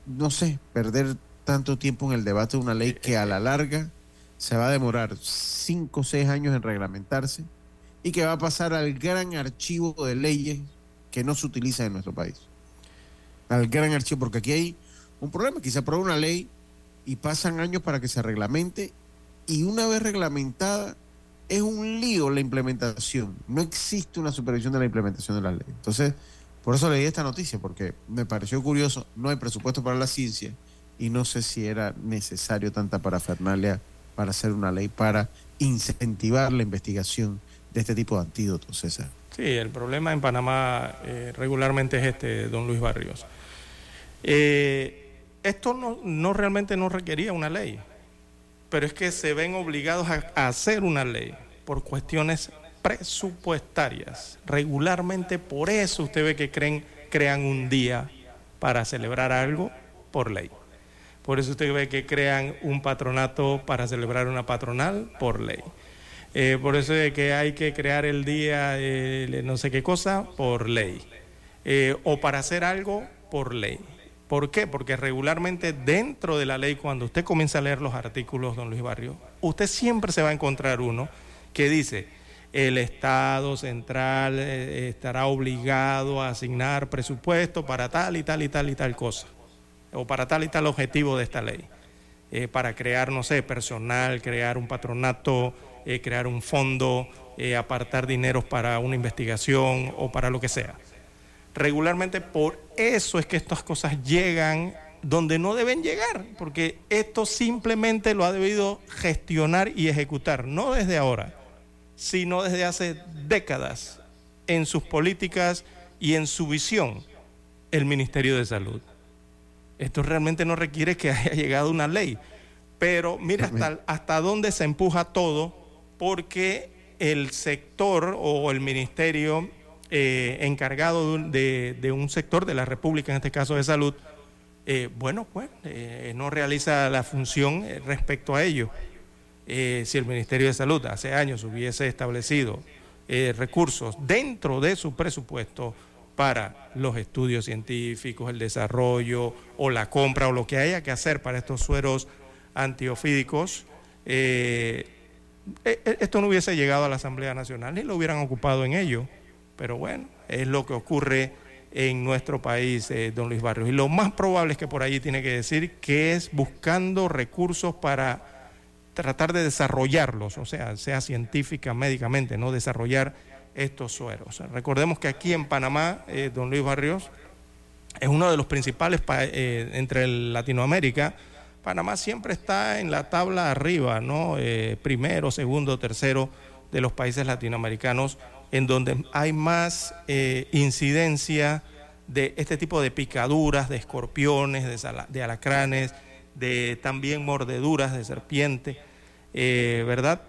no sé, perder tanto tiempo en el debate de una ley que a la larga se va a demorar cinco o seis años en reglamentarse y que va a pasar al gran archivo de leyes que no se utiliza en nuestro país. Al gran archivo, porque aquí hay un problema, que se aprueba una ley y pasan años para que se reglamente y una vez reglamentada es un lío la implementación. No existe una supervisión de la implementación de la ley. Entonces, por eso leí esta noticia, porque me pareció curioso, no hay presupuesto para la ciencia y no sé si era necesario tanta parafernalia para hacer una ley para incentivar la investigación de este tipo de antídotos, César. Sí, el problema en Panamá eh, regularmente es este, don Luis Barrios. Eh, esto no, no, realmente no requería una ley, pero es que se ven obligados a, hacer una ley por cuestiones presupuestarias. Regularmente por eso usted ve que creen, crean un día para celebrar algo por ley. Por eso usted ve que crean un patronato para celebrar una patronal por ley. Eh, por eso es que hay que crear el día eh, no sé qué cosa por ley. Eh, o para hacer algo por ley. ¿Por qué? Porque regularmente dentro de la ley, cuando usted comienza a leer los artículos, don Luis Barrio, usted siempre se va a encontrar uno que dice, el Estado central estará obligado a asignar presupuesto para tal y tal y tal y tal cosa o para tal y tal objetivo de esta ley. Eh, para crear, no sé, personal, crear un patronato, eh, crear un fondo, eh, apartar dineros para una investigación o para lo que sea. Regularmente por eso es que estas cosas llegan donde no deben llegar, porque esto simplemente lo ha debido gestionar y ejecutar, no desde ahora, sino desde hace décadas en sus políticas y en su visión el Ministerio de Salud. Esto realmente no requiere que haya llegado una ley. Pero mira hasta, hasta dónde se empuja todo, porque el sector o el ministerio eh, encargado de, un sector de la República, en este caso de salud, eh, bueno, pues eh, no realiza la función respecto a ello. si el Ministerio de Salud hace años hubiese establecido eh, recursos dentro de su presupuesto para los estudios científicos, el desarrollo o la compra o lo que haya que hacer para estos sueros antiofídicos. Eh, eh, eh, esto no hubiese llegado a la Asamblea Nacional ni lo hubieran ocupado en ello. Pero bueno, es lo que ocurre en nuestro país, eh, don Luis Barrios. Y lo más probable es que por allí tiene que decir que es buscando recursos para tratar de desarrollarlos, o sea, sea científica, médicamente, no desarrollar estos sueros. Recordemos que aquí en Panamá, eh, don Luis Barrios, es uno de los principales pa- eh, entre Latinoamérica. Panamá siempre está en la tabla arriba, ¿no? Eh, primero, segundo, tercero de los países latinoamericanos, en donde hay más eh, incidencia de este tipo de picaduras, de escorpiones, de, de alacranes, de también mordeduras de serpiente, eh, ¿verdad?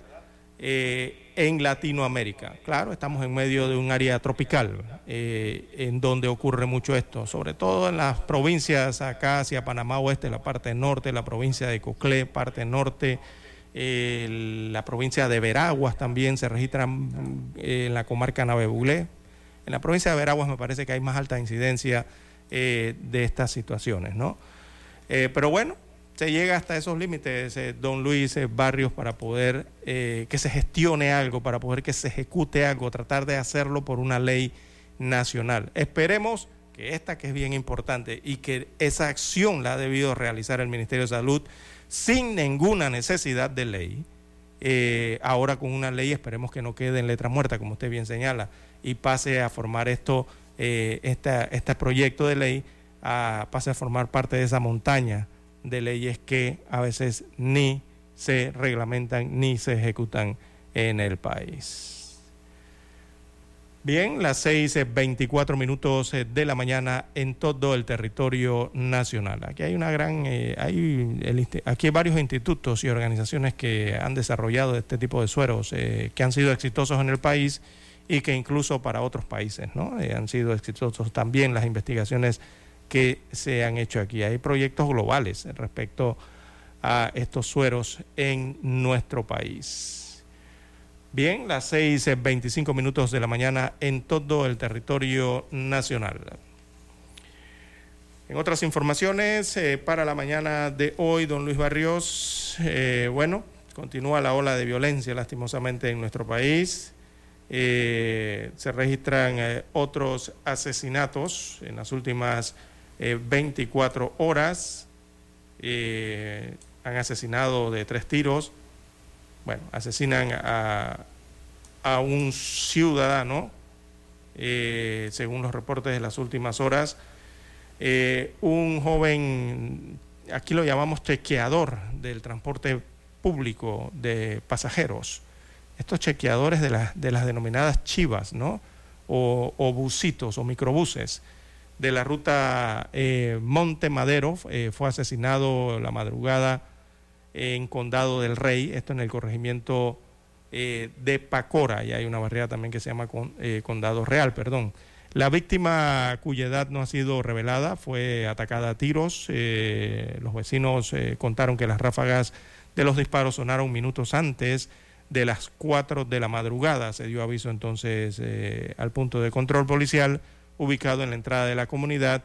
Eh, en Latinoamérica. Claro, estamos en medio de un área tropical en donde ocurre mucho esto, sobre todo en las provincias acá hacia Panamá Oeste, la parte norte, la provincia de Coclé, parte norte, la provincia de Veraguas también se registran mm, eh, en la comarca Navebulé. En la provincia de Veraguas me parece que hay más alta incidencia eh, de estas situaciones, ¿no? Eh, pero bueno, se llega hasta esos límites, eh, don Luis Barrios, para poder que se gestione algo, para poder que se ejecute algo, tratar de hacerlo por una ley nacional. Esperemos que esta, que es bien importante, y que esa acción la ha debido realizar el Ministerio de Salud sin ninguna necesidad de ley. Eh, ahora con una ley esperemos que no quede en letra muerta, como usted bien señala, y pase a formar esto, eh, esta- este proyecto de ley, pase a formar parte de esa montaña de leyes que a veces ni se reglamentan ni se ejecutan en el país. Bien, las 6.24 minutos eh, de la mañana en todo el territorio nacional. Aquí hay una gran, eh, hay el aquí varios institutos y organizaciones que han desarrollado este tipo de sueros eh, que han sido exitosos en el país y que incluso para otros países, ¿no? Eh, han sido exitosos también las investigaciones que se han hecho aquí. Hay proyectos globales respecto a estos sueros en nuestro país. Bien, las 6.25 minutos de la mañana en todo el territorio nacional. En otras informaciones, eh, para la mañana de hoy, don Luis Barrios, eh, bueno, continúa la ola de violencia lastimosamente en nuestro país. Eh, se registran otros asesinatos en las últimas eh, 24 horas. Han asesinado de tres tiros bueno, asesinan a, a un ciudadano, eh, según los reportes de las últimas horas, eh, un joven, aquí lo llamamos chequeador del transporte público de pasajeros, estos chequeadores de, las de las denominadas chivas, ¿no? O, o busitos o microbuses de la ruta eh, Monte Madero, eh, fue asesinado la madrugada en Condado del Rey, esto en el corregimiento eh, de Pacora, y hay una barriada también que se llama eh, Condado Real, perdón. La víctima cuya edad no ha sido revelada fue atacada a tiros. eh, los vecinos contaron que las ráfagas de los disparos sonaron minutos antes de las 4 de la madrugada. Se dio aviso entonces al punto de control policial ubicado en la entrada de la comunidad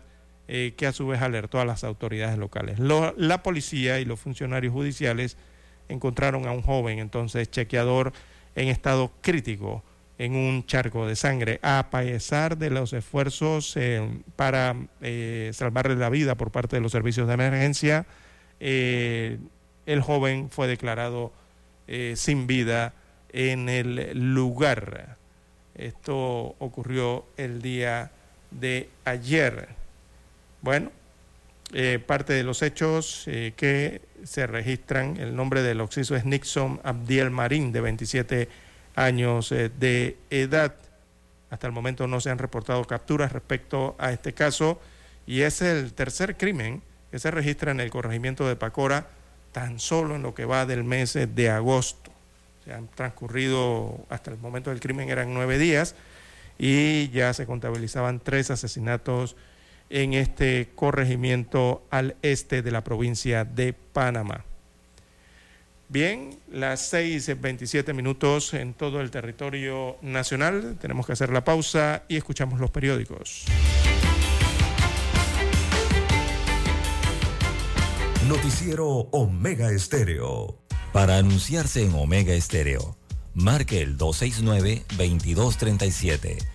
eh, que a su vez alertó a las autoridades locales. Lo- la policía y los funcionarios judiciales encontraron a un joven entonces chequeador en estado crítico en un charco de sangre, a pesar de los esfuerzos eh, para eh, salvarle la vida por parte de los servicios de emergencia, el joven fue declarado sin vida en el lugar. Esto ocurrió el día de ayer. Bueno, eh, parte de los hechos eh, que se registran, el nombre del occiso es Nixon Abdiel Marín, de 27 años eh, de edad. Hasta el momento no se han reportado capturas respecto a este caso y es el tercer crimen que se registra en el corregimiento de Pacora tan solo en lo que va del mes de agosto. Se han transcurrido hasta el momento del crimen eran nueve días y ya se contabilizaban tres asesinatos en este corregimiento al este de la provincia de Panamá. Bien, las 6.27 minutos en todo el territorio nacional. Tenemos que hacer la pausa y escuchamos los periódicos. Noticiero Omega Estéreo. Para anunciarse en Omega Estéreo, marque el 269-2237.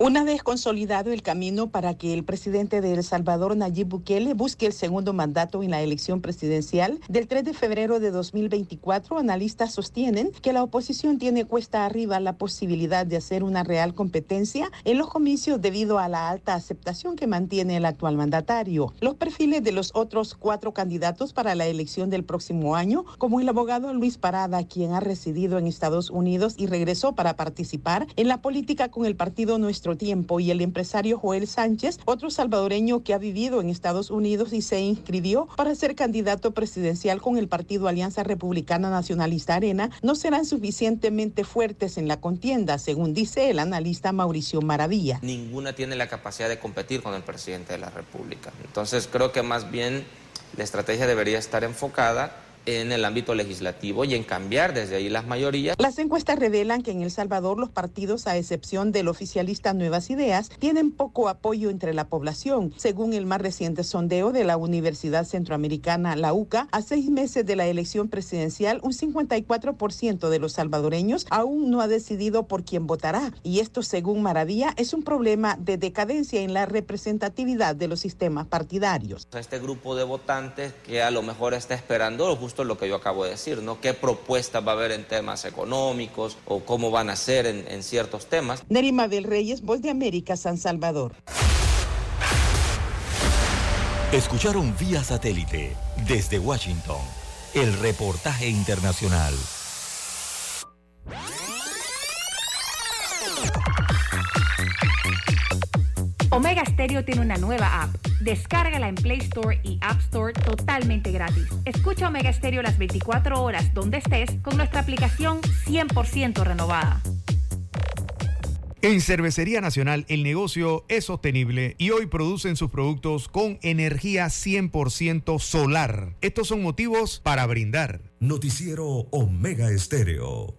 Una vez consolidado el camino para que el presidente de El Salvador, Nayib Bukele, busque el segundo mandato en la elección presidencial del 3 de febrero de 2024, analistas sostienen que la oposición tiene cuesta arriba la posibilidad de hacer una real competencia en los comicios debido a la alta aceptación que mantiene el actual mandatario. Los perfiles de los otros cuatro candidatos para la elección del próximo año, como el abogado Luis Parada, quien ha residido en Estados Unidos y regresó para participar en la política con el partido Nuestro Tiempo y el empresario Joel Sánchez, otro salvadoreño que ha vivido en Estados Unidos y se inscribió para ser candidato presidencial con el partido Alianza Republicana Nacionalista Arena, no serán suficientemente fuertes en la contienda, según dice el analista Mauricio Maravilla. Ninguna tiene la capacidad de competir con el presidente de la República. Entonces creo que más bien la estrategia debería estar enfocada en el ámbito legislativo y en cambiar desde ahí las mayorías. Las encuestas revelan que en El Salvador los partidos, a excepción del oficialista Nuevas Ideas, tienen poco apoyo entre la población. Según el más reciente sondeo de la Universidad Centroamericana, la UCA, a seis meses de la elección presidencial, un 54% de los salvadoreños aún no ha decidido por quién votará. Y esto, según Maravilla, es un problema de decadencia en la representatividad de los sistemas partidarios. Este grupo de votantes que a lo mejor está esperando justo lo que yo acabo de decir, ¿no? ¿Qué propuestas va a haber en temas económicos o cómo van a ser en, en ciertos temas? Nerima del Reyes, Voz de América, San Salvador. Escucharon vía satélite desde Washington el reportaje internacional. Omega Stereo tiene una nueva app. Descárgala en Play Store y App Store totalmente gratis. Escucha Omega Stereo las 24 horas donde estés con nuestra aplicación 100% renovada. En Cervecería Nacional el negocio es sostenible y hoy producen sus productos con energía 100% solar. Estos son motivos para brindar. Noticiero Omega Estéreo.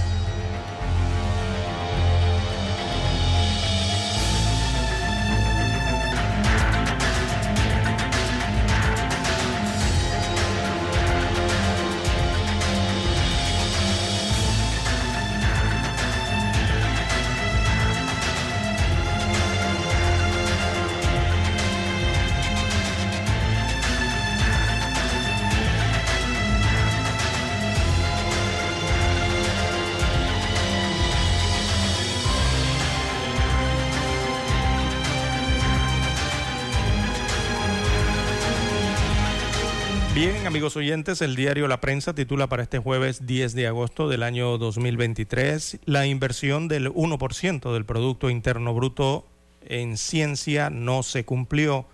Amigos oyentes, el diario La Prensa titula para este jueves 10 de agosto del año 2023 la inversión del 1% del Producto Interno Bruto en ciencia no se cumplió.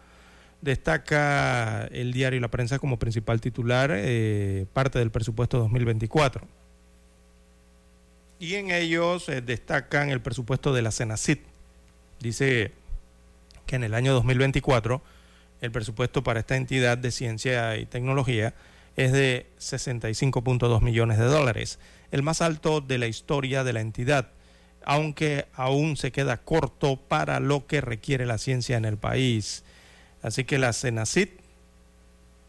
Destaca el diario La Prensa como principal titular eh, parte del presupuesto 2024. Y en ellos eh, destacan el presupuesto de la CENACIT. Dice que en el año 2024 el presupuesto para esta entidad de ciencia y tecnología es de 65.2 millones de dólares, el más alto de la historia de la entidad, aunque aún se queda corto para lo que requiere la ciencia en el país. Así que la CENACIT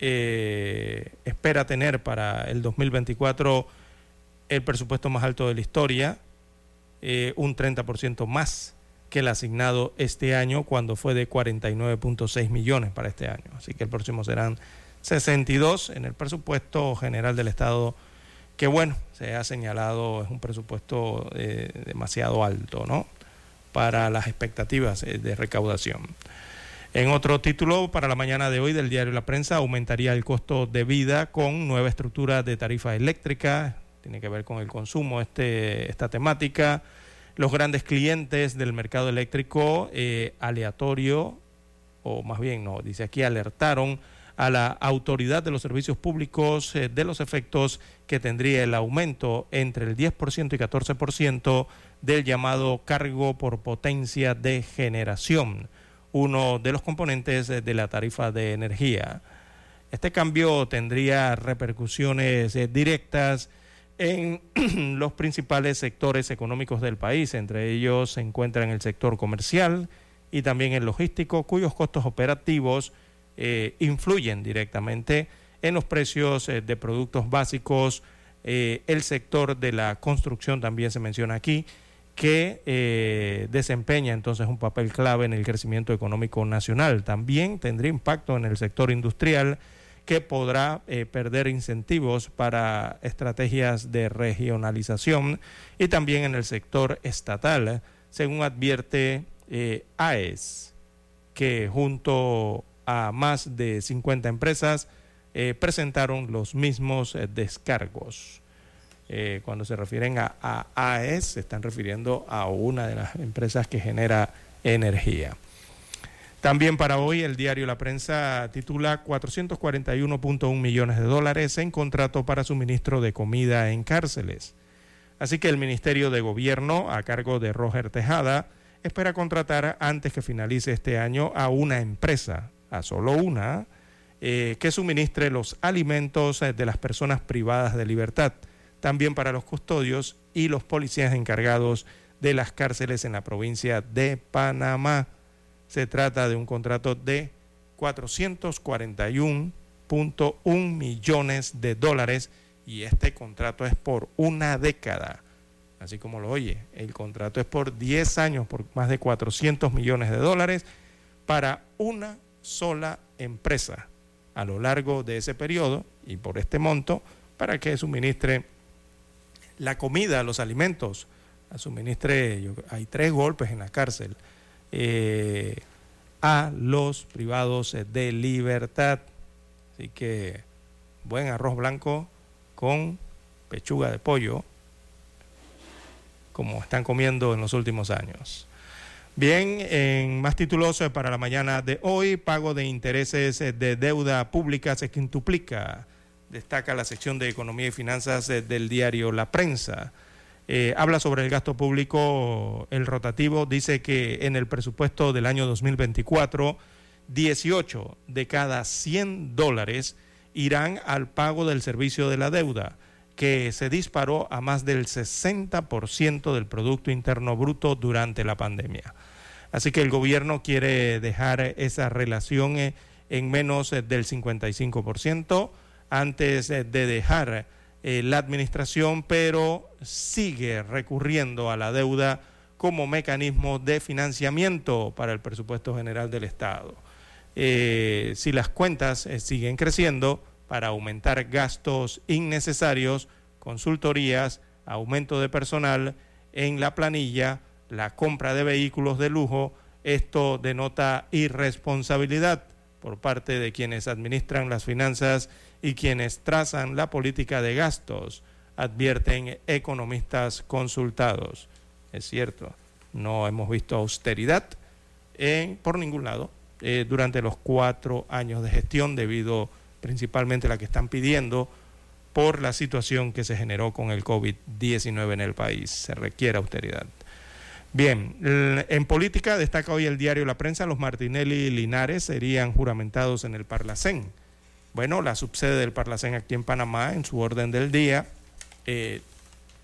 eh, espera tener para el 2024 el presupuesto más alto de la historia, eh, un 30% más que el asignado este año cuando fue de 49.6 millones para este año. Así que el próximo serán 62 en el presupuesto general del Estado, que bueno, se ha señalado es un presupuesto eh, demasiado alto, ¿no? Para las expectativas eh, de recaudación. En otro título, para la mañana de hoy del diario La Prensa, aumentaría el costo de vida con nueva estructura de tarifa eléctrica. Tiene que ver con el consumo este, esta temática. Los grandes clientes del mercado eléctrico eh, aleatorio, o más bien no, dice aquí, alertaron a la autoridad de los servicios públicos eh, de los efectos que tendría el aumento entre el 10% y 14% del llamado cargo por potencia de generación uno de los componentes de la tarifa de energía. Este cambio tendría repercusiones eh, directas en los principales sectores económicos del país, entre ellos se encuentran el sector comercial y también el logístico, cuyos costos operativos eh, influyen directamente en los precios eh, de productos básicos. el sector de la construcción también se menciona aquí que eh, desempeña entonces un papel clave en el crecimiento económico nacional. También tendría impacto en el sector industrial que podrá eh, perder incentivos para estrategias de regionalización y también en el sector estatal, según advierte eh, AES, que junto a más de 50 empresas presentaron los mismos descargos. Eh, cuando se refieren a, AES, se están refiriendo a una de las empresas que genera energía. También para hoy el diario La Prensa titula 441.1 millones de dólares en contrato para suministro de comida en cárceles. Así que el Ministerio de Gobierno, a cargo de Roger Tejada, espera contratar antes que finalice este año a una empresa, a solo una, eh, que suministre los alimentos de las personas privadas de libertad también para los custodios y los policías encargados de las cárceles en la provincia de Panamá. Se trata de un contrato de 441.1 millones de dólares y este contrato es por una década. Así como lo oye, el contrato es por 10 años, por más de 400 millones de dólares para una sola empresa a lo largo de ese periodo y por este monto para que suministre la comida, los alimentos, suministre, hay tres golpes en la cárcel, eh, a los privados de libertad. Así que buen arroz blanco con pechuga de pollo, como están comiendo en los últimos años. Bien, en más títulos eh, para la mañana de hoy, pago de intereses eh, de deuda pública se quintuplica destaca la sección de Economía y Finanzas del diario La Prensa. Eh, habla sobre el gasto público, el rotativo, dice que en el presupuesto del año 2024, 18 de cada 100 dólares irán al pago del servicio de la deuda, que se disparó a más del 60% del Producto Interno Bruto durante la pandemia. Así que el gobierno quiere dejar esa relación eh, en menos eh, del 55% antes de dejar eh, la administración, pero sigue recurriendo a la deuda como mecanismo de financiamiento para el presupuesto general del Estado. Eh, si las cuentas eh, siguen creciendo para aumentar gastos innecesarios, consultorías, aumento de personal en la planilla, la compra de vehículos de lujo, esto denota irresponsabilidad por parte de quienes administran las finanzas y quienes trazan la política de gastos, advierten economistas consultados. Es cierto, no hemos visto austeridad en, por ningún lado eh, durante los cuatro años de gestión, debido principalmente a la que están pidiendo por la situación que se generó con el COVID-19 en el país. Se requiere austeridad. Bien, en política destaca hoy el diario La Prensa, los Martinelli y Linares serían juramentados en el Parlacén. Bueno, la subsede del Parlacén aquí en Panamá, en su orden del día, eh,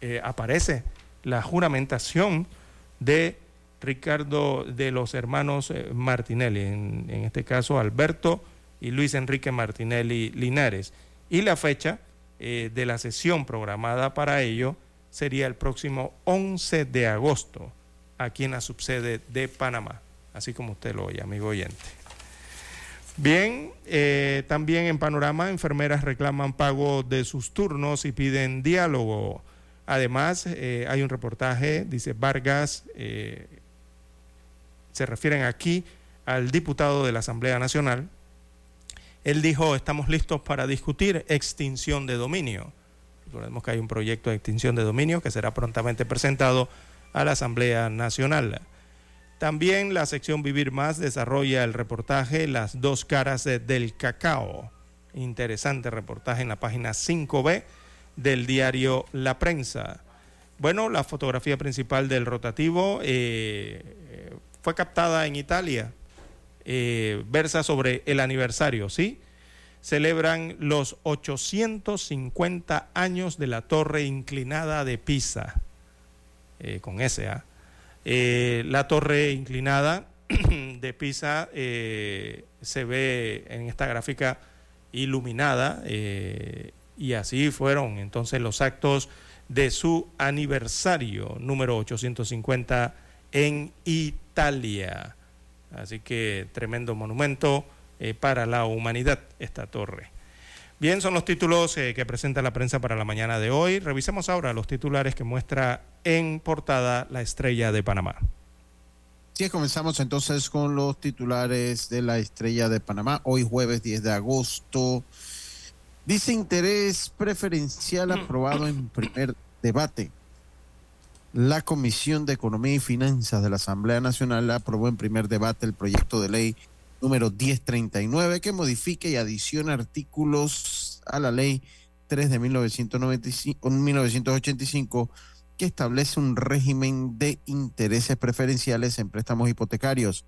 eh, aparece la juramentación de Ricardo, de los hermanos eh, Martinelli, en, en este caso Alberto y Luis Enrique Martinelli Linares. Y la fecha eh, de la sesión programada para ello sería el próximo 11 de agosto, aquí en la subsede de Panamá, así como usted lo oye, amigo oyente. Bien, eh, también en Panorama, enfermeras reclaman pago de sus turnos y piden diálogo. Además, eh, hay un reportaje, dice Vargas, eh, se refieren aquí al diputado de la Asamblea Nacional. Él dijo, estamos listos para discutir extinción de dominio. Recordemos que hay un proyecto de extinción de dominio que será prontamente presentado a la Asamblea Nacional. También la sección Vivir Más desarrolla el reportaje Las dos caras de- del cacao. Interesante reportaje en la página 5B del diario La Prensa. Bueno, la fotografía principal del rotativo eh, eh, fue captada en Italia. Eh, versa sobre el aniversario, ¿sí? Celebran los 850 años de la torre inclinada de Pisa, eh, con S, ¿ah? Eh, la torre inclinada de Pisa eh, se ve en esta gráfica iluminada eh, y así fueron entonces los actos de su aniversario número 850 en Italia. Así que tremendo monumento eh, para la humanidad esta torre. Bien, son los títulos eh, que presenta la prensa para la mañana de hoy. Revisemos ahora los titulares que muestra en portada la estrella de Panamá. Sí, comenzamos entonces con los titulares de la Estrella de Panamá. Hoy jueves 10 de agosto. Dice interés preferencial aprobado en primer debate. La Comisión de Economía y Finanzas de la Asamblea Nacional aprobó en primer debate el proyecto de ley número 1039 que modifica y adiciona artículos a la ley 3 de 1995 1985 que establece un régimen de intereses preferenciales en préstamos hipotecarios.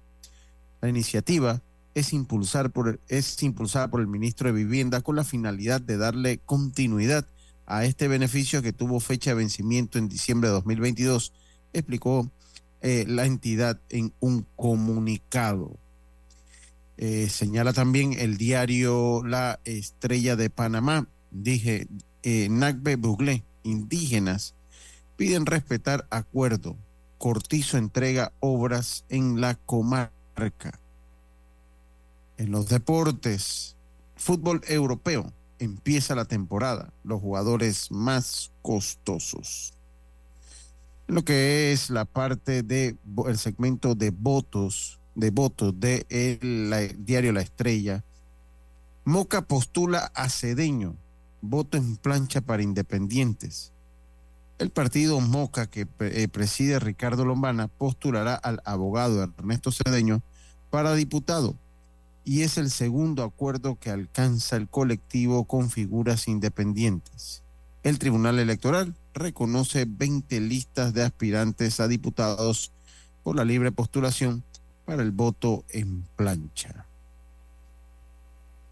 La iniciativa es, impulsar por, es impulsada por el ministro de Vivienda con la finalidad de darle continuidad a este beneficio que tuvo fecha de vencimiento en diciembre de 2022, explicó eh, la entidad en un comunicado. Eh, señala también el diario La Estrella de Panamá, dije, eh, Nagbe Buglé, indígenas piden respetar acuerdo. Cortizo entrega obras en la comarca. En los deportes, fútbol europeo, empieza la temporada. Los jugadores más costosos. Lo que es la parte de el segmento de votos, de votos de el, diario La Estrella. Moca postula a Cedeño, voto en plancha para independientes. El partido Moca, que eh, preside Ricardo Lombana, postulará al abogado Ernesto Cedeño para diputado y es el segundo acuerdo que alcanza el colectivo con figuras independientes. El Tribunal Electoral reconoce 20 listas de aspirantes a diputados por la libre postulación para el voto en plancha.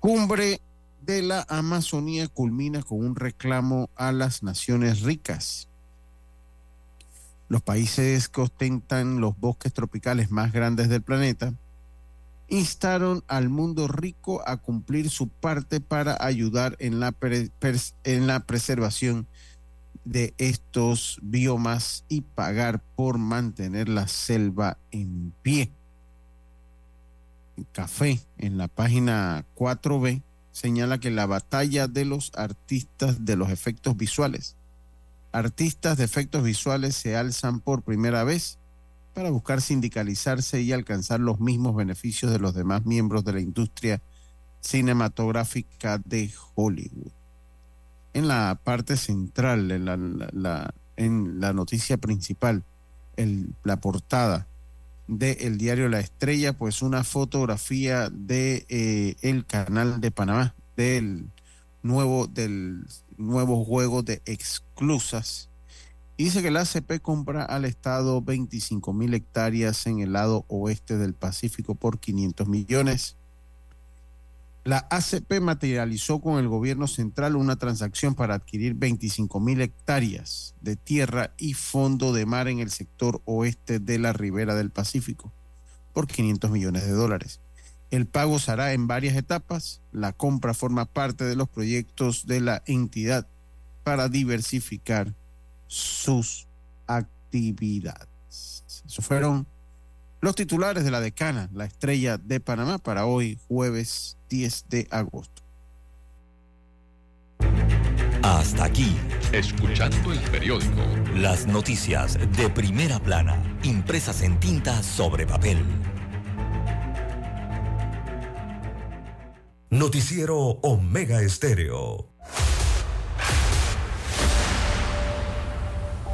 Cumbre de la Amazonía culmina con un reclamo a las naciones ricas. Los países que ostentan los bosques tropicales más grandes del planeta instaron al mundo rico a cumplir su parte para ayudar en la, en la preservación de estos biomas y pagar por mantener la selva en pie. Café en la página 4B señala que la batalla de los artistas de los efectos visuales. Artistas de efectos visuales se alzan por primera vez para buscar sindicalizarse y alcanzar los mismos beneficios de los demás miembros de la industria cinematográfica de Hollywood. En la parte central, en la, en la noticia principal, la portada del diario La Estrella, pues una fotografía de eh, el canal de Panamá, del nuevo, del nuevo juego de exclusas dice que la ACP compra al Estado 25 mil hectáreas en el lado oeste del Pacífico por 500 millones. La ACP materializó con el gobierno central una transacción para adquirir 25 mil hectáreas de tierra y fondo de mar en el sector oeste de la ribera del Pacífico por 500 millones de dólares. El pago se hará en varias etapas. La compra forma parte de los proyectos de la entidad para diversificar sus actividades. Esos fueron los titulares de la decana, la estrella de Panamá, para hoy, jueves 10 de agosto. Hasta aquí, Escuchando el periódico. las noticias de primera plana, impresas en tinta sobre papel. Noticiero Omega Estéreo.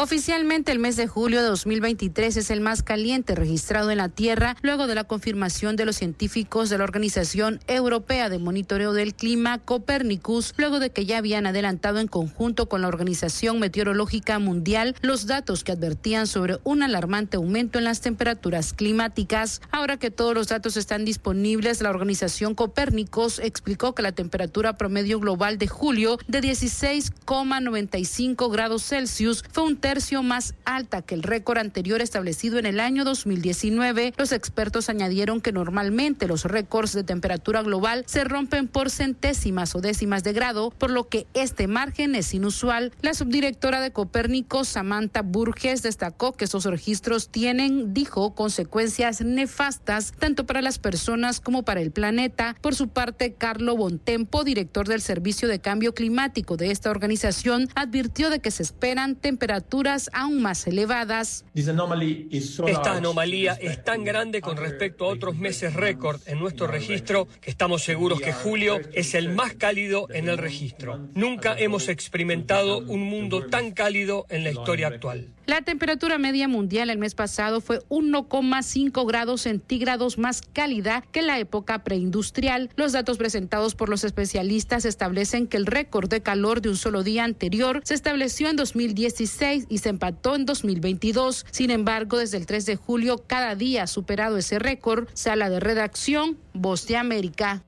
Oficialmente el mes de julio de 2023 es el más caliente registrado en la Tierra luego de la confirmación de los científicos de la Organización Europea de Monitoreo del Clima, Copernicus, luego de que ya habían adelantado en conjunto con la Organización Meteorológica Mundial los datos que advertían sobre un alarmante aumento en las temperaturas climáticas. Ahora que todos los datos están disponibles, la Organización Copérnicos explicó que la temperatura promedio global de julio de 16,95 grados Celsius fue un tercio más alta que el récord anterior establecido en el año 2019. Los expertos añadieron que normalmente los récords de temperatura global se rompen por centésimas o décimas de grado, por lo que este margen es inusual. La subdirectora de Copérnico, Samantha Burges, destacó que estos registros tienen, dijo, consecuencias nefastas tanto para las personas como para el planeta. Por su parte, Carlo Bontempo, director del Servicio de Cambio Climático de esta organización, advirtió de que se esperan temperaturas aún más elevadas. Esta anomalía es tan grande con respecto a otros meses récord en nuestro registro que estamos seguros que julio es el más cálido en el registro. Nunca hemos experimentado un mundo tan cálido en la historia actual. La temperatura media mundial el mes pasado fue 1,5 grados centígrados más cálida que en la época preindustrial. Los datos presentados por los especialistas establecen que el récord de calor de un solo día anterior se estableció en 2016 y se empató en 2022. Sin embargo, desde el 3 de julio, cada día ha superado ese récord. Sala de redacción, Voz de América.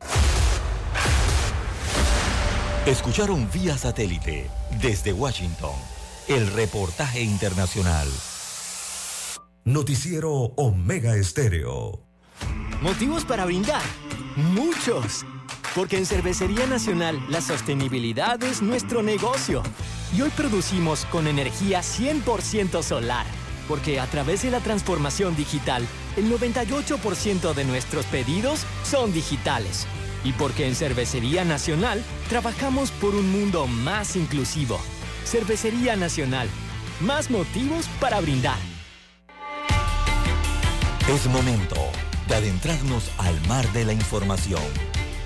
Escucharon vía satélite desde Washington el reportaje internacional. Noticiero Omega Estéreo. Motivos para brindar. Muchos. Porque en Cervecería Nacional la sostenibilidad es nuestro negocio. Y hoy producimos con energía 100% solar. Porque a través de la transformación digital, el 98% de nuestros pedidos son digitales. Y porque en Cervecería Nacional trabajamos por un mundo más inclusivo. Cervecería Nacional. Más motivos para brindar. Es momento de adentrarnos al mar de la información.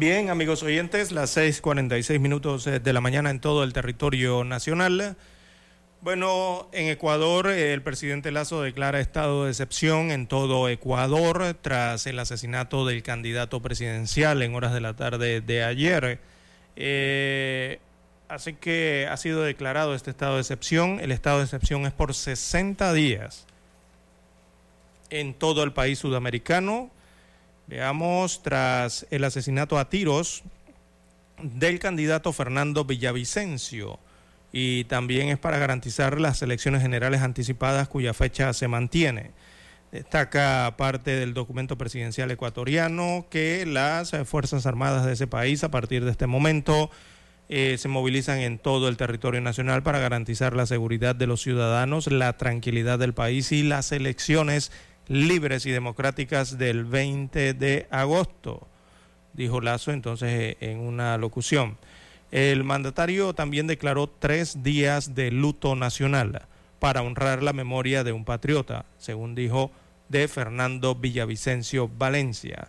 Bien, amigos oyentes, las 6:46 minutos eh, de la mañana en todo el territorio nacional. Bueno, en Ecuador eh, el presidente Lazo declara estado de excepción en todo Ecuador tras el asesinato del candidato presidencial en horas de la tarde de ayer. Eh, así que ha sido declarado este estado de excepción. El estado de excepción es por 60 días en todo el país sudamericano. Veamos, tras el asesinato a tiros del candidato Fernando Villavicencio y también es para garantizar las elecciones generales anticipadas cuya fecha se mantiene. Destaca parte del documento presidencial ecuatoriano que las Fuerzas Armadas de ese país a partir de este momento eh, se movilizan en todo el territorio nacional para garantizar la seguridad de los ciudadanos, la tranquilidad del país y las elecciones libres y democráticas del 20 de agosto, dijo Lazo entonces eh, en una locución. El mandatario también declaró tres días de luto nacional para honrar la memoria de un patriota, según dijo de Fernando Villavicencio Valencia.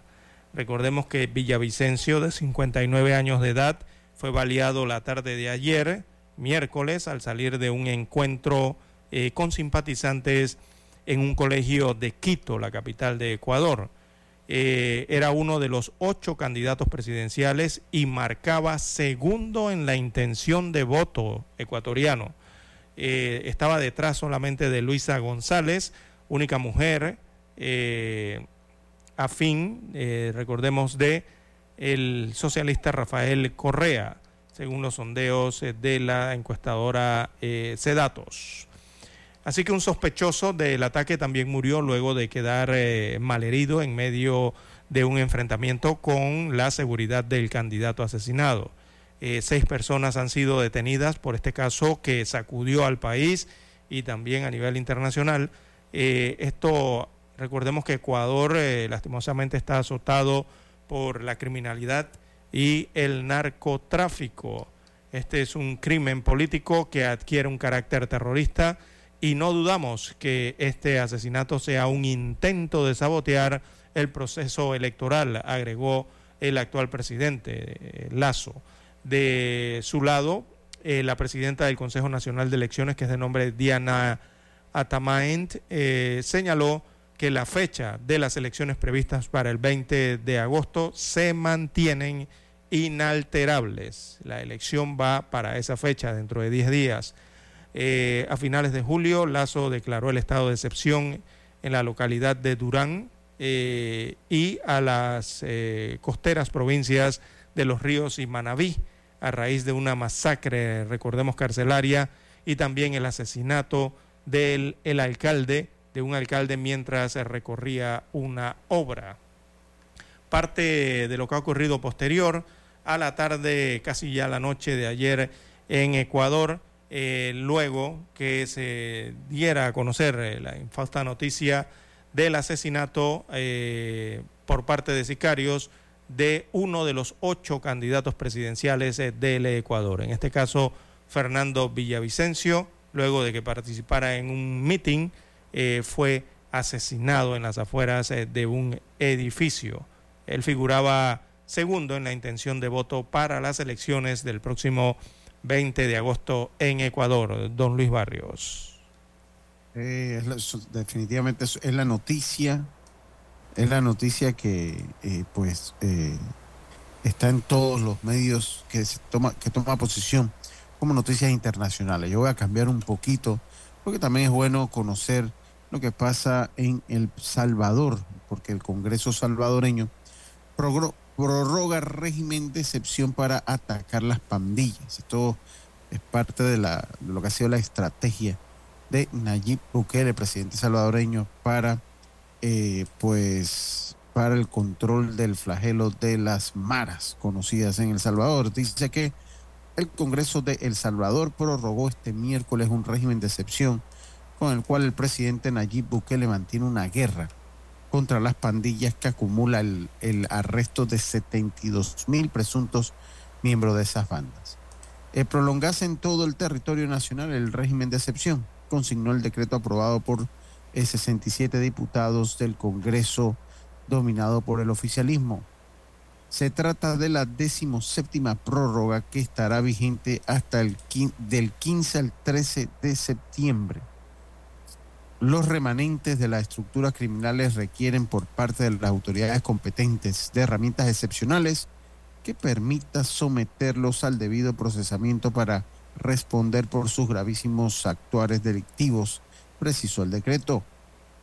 Recordemos que Villavicencio, de 59 años de edad, fue baleado la tarde de ayer, miércoles, al salir de un encuentro eh, con simpatizantes en un colegio de Quito, la capital de Ecuador. Eh, era uno de los ocho candidatos presidenciales y marcaba segundo en la intención de voto ecuatoriano. Eh, estaba detrás solamente de Luisa González, única mujer eh, afín, recordemos, de el socialista Rafael Correa, según los sondeos de la encuestadora Cedatos. Así que un sospechoso del ataque también murió luego de quedar malherido en medio de un enfrentamiento con la seguridad del candidato asesinado. seis personas han sido detenidas por este caso que sacudió al país y también a nivel internacional. esto Recordemos que Ecuador eh, lastimosamente está azotado por la criminalidad y el narcotráfico. Este es un crimen político que adquiere un carácter terrorista y no dudamos que este asesinato sea un intento de sabotear el proceso electoral, agregó el actual presidente eh, Lazo. De su lado, eh, la presidenta del Consejo Nacional de Elecciones, que es de nombre Diana Atamaent, señaló que la fecha de las elecciones previstas para el 20 de agosto se mantienen inalterables. La elección va para esa fecha dentro de 10 días. Eh, a finales de julio, Lazo declaró el estado de excepción en la localidad de Durán eh, y a las eh, costeras provincias de Los Ríos y Manabí a raíz de una masacre, recordemos, carcelaria y también el asesinato del el alcalde de un alcalde mientras recorría una obra. Parte de lo que ha ocurrido posterior a la tarde, casi ya la noche de ayer en Ecuador, eh, luego que se diera a conocer eh, la infausta noticia del asesinato eh, por parte de sicarios de uno de los ocho candidatos presidenciales del Ecuador, en este caso Fernando Villavicencio, luego de que participara en un eh, fue asesinado en las afueras de un edificio. Él figuraba segundo en la intención de voto para las elecciones del próximo 20 de agosto en Ecuador. Don Luis Barrios. Eh, definitivamente es, la noticia, es la noticia que pues está en todos los medios que se toma que toma posición como noticias internacionales. Yo voy a cambiar un poquito porque también es bueno conocer lo que pasa en El Salvador, porque el Congreso salvadoreño prorroga régimen de excepción para atacar las pandillas. Esto es parte de, la, lo que ha sido la estrategia de Nayib Bukele, presidente salvadoreño, para eh, pues para el control del flagelo de las maras conocidas en El Salvador. Dice que el Congreso de El Salvador prorrogó este miércoles un régimen de excepción con el cual el presidente Nayib Bukele mantiene una guerra contra las pandillas que acumula el, arresto de 72 mil presuntos miembros de esas bandas. Eh, prolongase en todo el territorio nacional el régimen de excepción, consignó el decreto aprobado por 67 eh, diputados del Congreso dominado por el oficialismo. Se trata de la decimoséptima prórroga que estará vigente hasta el del 15 al 13 de septiembre los remanentes de las estructuras criminales requieren por parte de las autoridades competentes de herramientas excepcionales que permita someterlos al debido procesamiento para responder por sus gravísimos actuares delictivos, precisó el decreto.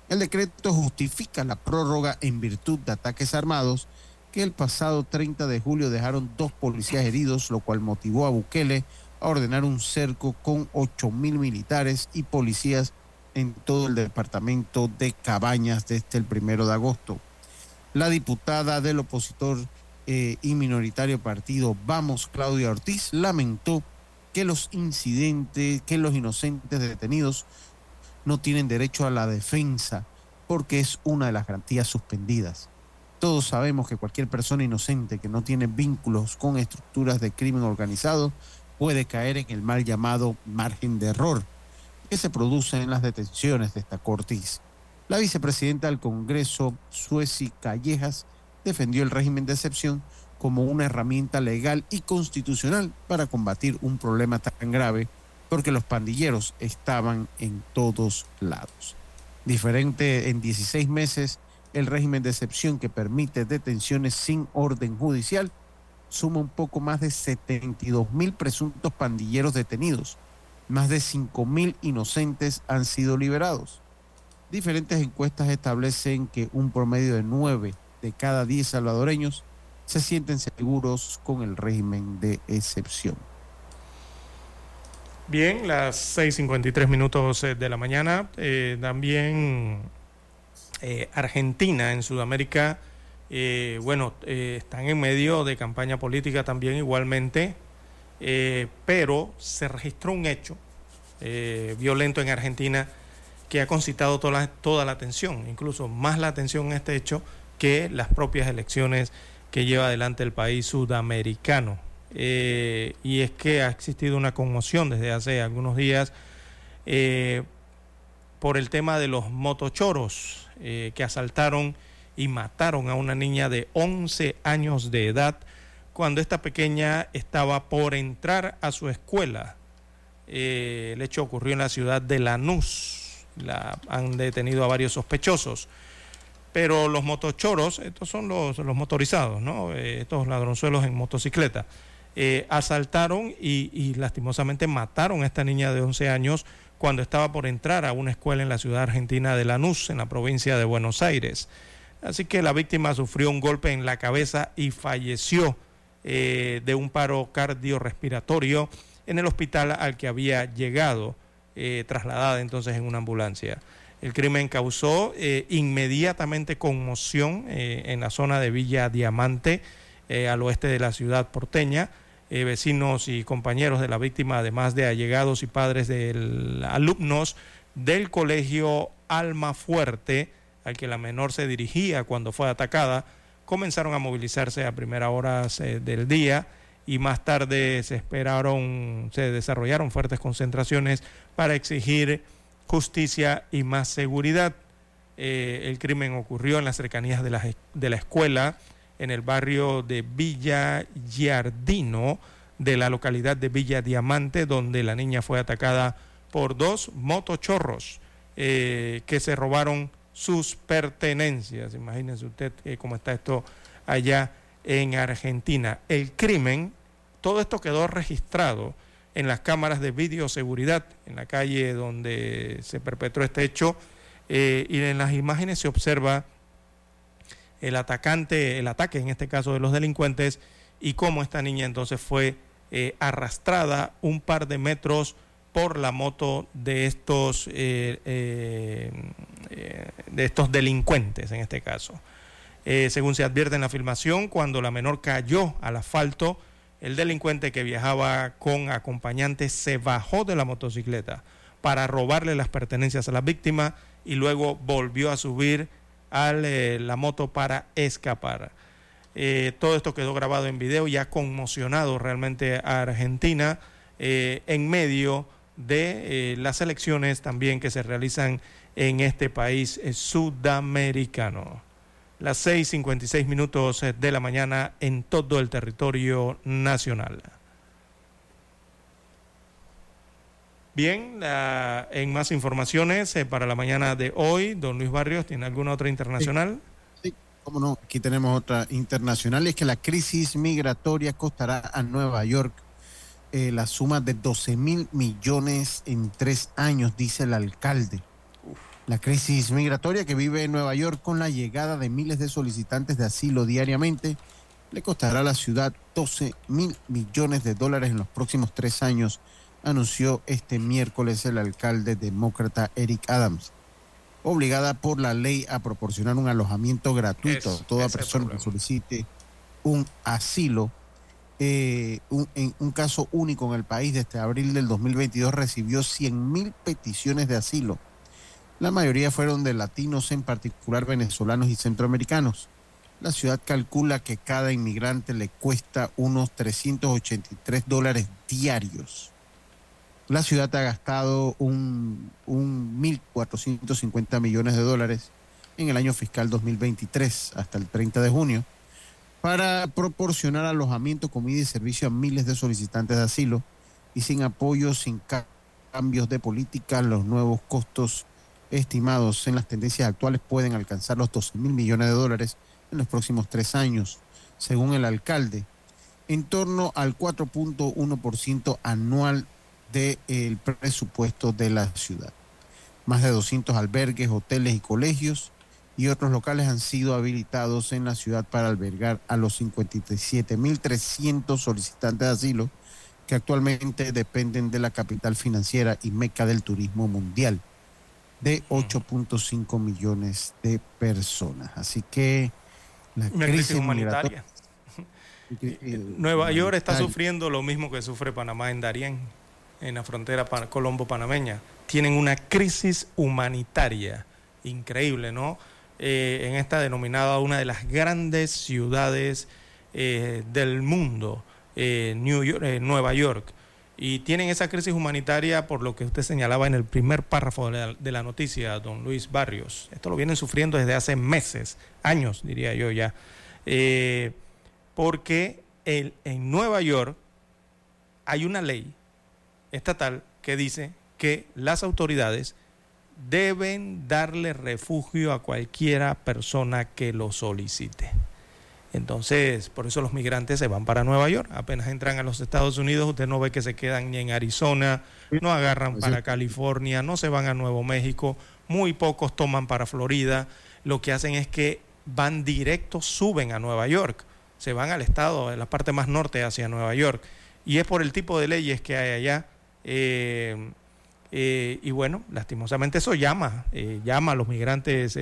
El decreto justifica la prórroga en virtud de ataques armados que el pasado 30 de julio dejaron dos policías heridos, lo cual motivó a Bukele a ordenar un cerco con ocho mil militares y policías en todo el departamento de Cabañas desde el primero de agosto. La diputada del opositor eh, y minoritario partido Vamos, Claudia Ortiz, lamentó que los incidentes, que los inocentes detenidos no tienen derecho a la defensa porque es una de las garantías suspendidas. Todos sabemos que cualquier persona inocente que no tiene vínculos con estructuras de crimen organizado puede caer en el mal llamado margen de error que se produce en las detenciones de esta Cortiz. La vicepresidenta del Congreso, Sueci Callejas, defendió el régimen de excepción como una herramienta legal y constitucional para combatir un problema tan grave porque los pandilleros estaban en todos lados. Diferente en 16 meses, el régimen de excepción que permite detenciones sin orden judicial suma un poco más de 72 mil presuntos pandilleros detenidos. Más de 5 mil inocentes han sido liberados. Diferentes encuestas establecen que un promedio de 9 de cada 10 salvadoreños se sienten seguros con el régimen de excepción. Bien, las 6.53 minutos eh, de la mañana. Eh, también eh, Argentina en Sudamérica, bueno, están en medio de campaña política también igualmente, pero se registró un hecho violento en Argentina que ha concitado toda la, toda la atención, incluso más la atención en este hecho que las propias elecciones que lleva adelante el país sudamericano. Eh, y es que ha existido una conmoción desde hace algunos días eh, por el tema de los motochoros eh, que asaltaron y mataron a una niña de 11 años de edad cuando esta pequeña estaba por entrar a su escuela. el hecho ocurrió en la ciudad de Lanús. La, han detenido a varios sospechosos. Pero los motochoros, estos son los, motorizados, ¿no? estos ladronzuelos en motocicleta, eh, asaltaron y, lastimosamente mataron a esta niña de 11 años cuando estaba por entrar a una escuela en la ciudad argentina de Lanús, en la provincia de Buenos Aires. Así que la víctima sufrió un golpe en la cabeza y falleció eh, de un paro cardiorrespiratorio en el hospital al que había llegado, eh, trasladada entonces en una ambulancia. El crimen causó inmediatamente conmoción en la zona de Villa Diamante, al oeste de la ciudad porteña. Eh, vecinos y compañeros de la víctima, además de allegados y padres de alumnos del colegio Alma Fuerte, al que la menor se dirigía cuando fue atacada, comenzaron a movilizarse a primeras horas eh, del día y más tarde se esperaron, se desarrollaron fuertes concentraciones para exigir justicia y más seguridad. Eh, el crimen ocurrió en las cercanías de la, de la escuela en el barrio de Villa Giardino de la localidad de Villa Diamante, donde la niña fue atacada por dos motochorros eh, que se robaron sus pertenencias. Imagínense usted eh, cómo está esto allá en Argentina. El crimen, todo esto quedó registrado en las cámaras de videoseguridad en la calle donde se perpetró este hecho eh, y en las imágenes se observa el atacante, el ataque en este caso de los delincuentes y cómo esta niña entonces fue eh, arrastrada un par de metros por la moto de estos, eh, eh, de estos delincuentes en este caso. según se advierte en la filmación, cuando la menor cayó al asfalto, el delincuente que viajaba con acompañantes se bajó de la motocicleta para robarle las pertenencias a la víctima y luego volvió a subir a eh, la moto para escapar. Eh, todo esto quedó grabado en video y ha conmocionado realmente a Argentina eh, en medio de las elecciones también que se realizan en este país sudamericano. Las 6.56 minutos de la mañana en todo el territorio nacional. Bien, en más informaciones eh, para la mañana de hoy, don Luis Barrios, ¿tiene alguna otra internacional? Sí, cómo no, aquí tenemos otra internacional, es que la crisis migratoria costará a Nueva York eh, la suma de 12 mil millones en tres años, dice el alcalde. La crisis migratoria que vive en Nueva York con la llegada de miles de solicitantes de asilo diariamente le costará a la ciudad 12 mil millones de dólares en los próximos tres años anunció este miércoles el alcalde demócrata Eric Adams, obligada por la ley a proporcionar un alojamiento gratuito a toda persona que solicite un asilo. Eh, en un caso único en el país, desde abril del 2022 recibió 100.000 peticiones de asilo. La mayoría fueron de latinos, en particular venezolanos y centroamericanos. La ciudad calcula que cada inmigrante le cuesta unos 383 dólares diarios. La ciudad ha gastado un, un 1.450 millones de dólares en el año fiscal 2023 hasta el 30 de junio para proporcionar alojamiento, comida y servicio a miles de solicitantes de asilo y sin apoyo, sin cambios de política, los nuevos costos estimados en las tendencias actuales pueden alcanzar los 12 mil millones de dólares en los próximos tres años, según el alcalde, en torno al 4.1% anual del presupuesto de la ciudad. Más de 200 albergues, hoteles y colegios y otros locales han sido habilitados en la ciudad para albergar a los 57.300 solicitantes de asilo que actualmente dependen de la capital financiera y meca del turismo mundial, de 8.5 millones de personas. Así que la crisis, humanitaria. Nueva York está sufriendo lo mismo que sufre Panamá en Darién en la frontera colombo-panameña. Tienen una crisis humanitaria increíble, ¿no? Eh, en esta denominada una de las grandes ciudades eh, del mundo, eh, Nueva York. Y tienen esa crisis humanitaria por lo que usted señalaba en el primer párrafo de la, de la noticia, don Luis Barrios. Esto lo vienen sufriendo desde hace meses, años, diría yo ya. porque el, en Nueva York hay una ley estatal que dice que las autoridades deben darle refugio a cualquiera persona que lo solicite. Entonces, por eso los migrantes se van para Nueva York. Apenas entran a los Estados Unidos, usted no ve que se quedan ni en Arizona, no agarran para California, no se van a Nuevo México, muy pocos toman para Florida. Lo que hacen es que van directo, suben a Nueva York, se van al estado, en la parte más norte hacia Nueva York. Y es por el tipo de leyes que hay allá eh, eh, y bueno, lastimosamente eso llama, eh, llama a los migrantes,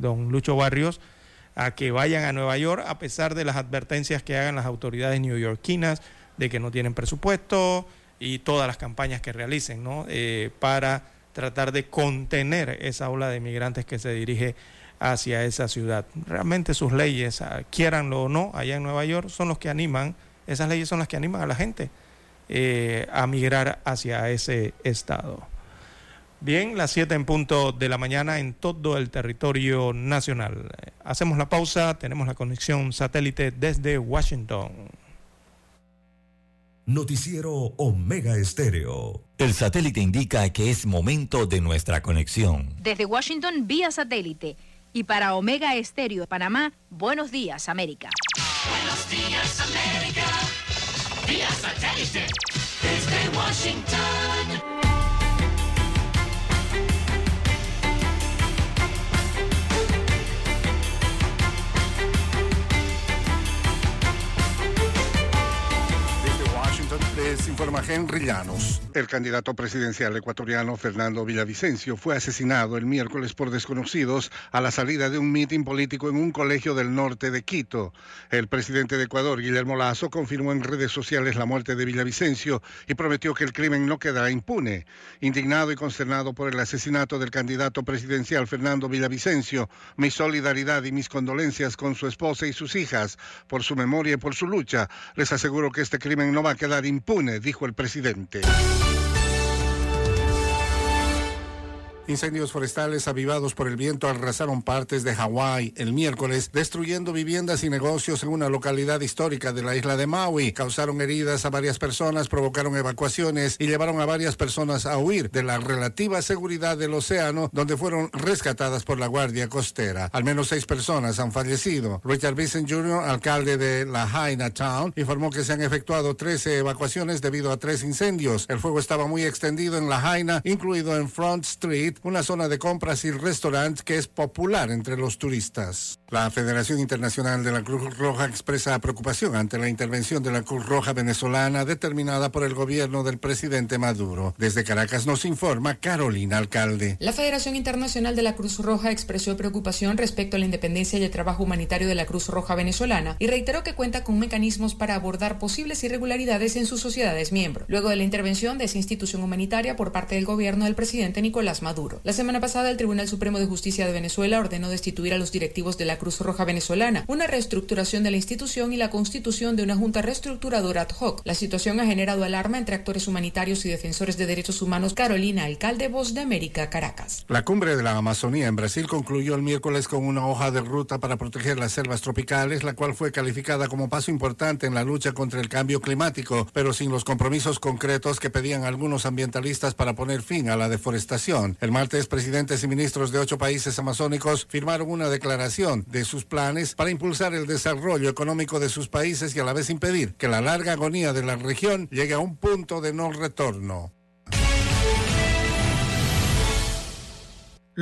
don Lucho Barrios, a que vayan a Nueva York a pesar de las advertencias que hagan las autoridades neoyorquinas de que no tienen presupuesto y todas las campañas que realicen ¿no? para tratar de contener esa ola de migrantes que se dirige hacia esa ciudad. Realmente sus leyes, ah, quieranlo o no, allá en Nueva York, son los que animan, esas leyes son las que animan a la gente eh, a migrar hacia ese estado. Bien, las 7 en punto de la mañana en todo el territorio nacional. Hacemos la pausa, tenemos la conexión satélite desde Washington. Noticiero Omega Estéreo. El satélite indica que es momento de nuestra conexión. Desde Washington, vía satélite. Y para Omega Estéreo Panamá, buenos días, América. Buenos días, América vía satélite desde Washington. Les informa Henry Llanos. El candidato presidencial ecuatoriano Fernando Villavicencio fue asesinado el miércoles por desconocidos a la salida de un mitin político en un colegio del norte de Quito. El presidente de Ecuador, Guillermo Lazo, confirmó en redes sociales la muerte de Villavicencio y prometió que el crimen no quedará impune. Indignado y consternado por el asesinato del candidato presidencial Fernando Villavicencio, mi solidaridad y mis condolencias con su esposa y sus hijas por su memoria y por su lucha. Les aseguro que este crimen no va a quedar impune, dijo el presidente. Incendios forestales avivados por el viento arrasaron partes de Hawái el miércoles, destruyendo viviendas y negocios en una localidad histórica de la isla de Maui. Causaron heridas a varias personas, provocaron evacuaciones y llevaron a varias personas a huir de la relativa seguridad del océano, donde fueron rescatadas por la Guardia Costera. Al menos seis personas han fallecido. Richard Vincent Jr., alcalde de la Haina Town, informó que se han efectuado 13 evacuaciones debido a tres incendios. El fuego estaba muy extendido en la Haina, incluido en Front Street, una zona de compras y restaurante que es popular entre los turistas. La Federación Internacional de la Cruz Roja expresa preocupación ante la intervención de la Cruz Roja venezolana determinada por el gobierno del presidente Maduro. Desde Caracas nos informa Carolina Alcalde. La Federación Internacional de la Cruz Roja expresó preocupación respecto a la independencia y el trabajo humanitario de la Cruz Roja venezolana y reiteró que cuenta con mecanismos para abordar posibles irregularidades en sus sociedades miembros, luego de la intervención de esa institución humanitaria por parte del gobierno del presidente Nicolás Maduro. La semana pasada, el Tribunal Supremo de Justicia de Venezuela ordenó destituir a los directivos de la Cruz Roja venezolana, una reestructuración de la institución y la constitución de una junta reestructuradora ad hoc. La situación ha generado alarma entre actores humanitarios y defensores de derechos humanos. Carolina, alcalde Voz de América, Caracas. La cumbre de la Amazonía en Brasil concluyó el miércoles con una hoja de ruta para proteger las selvas tropicales, la cual fue calificada como paso importante en la lucha contra el cambio climático, pero sin los compromisos concretos que pedían algunos ambientalistas para poner fin a la deforestación. El martes, presidentes y ministros de ocho países amazónicos firmaron una declaración de sus planes para impulsar el desarrollo económico de sus países y a la vez impedir que la larga agonía de la región llegue a un punto de no retorno.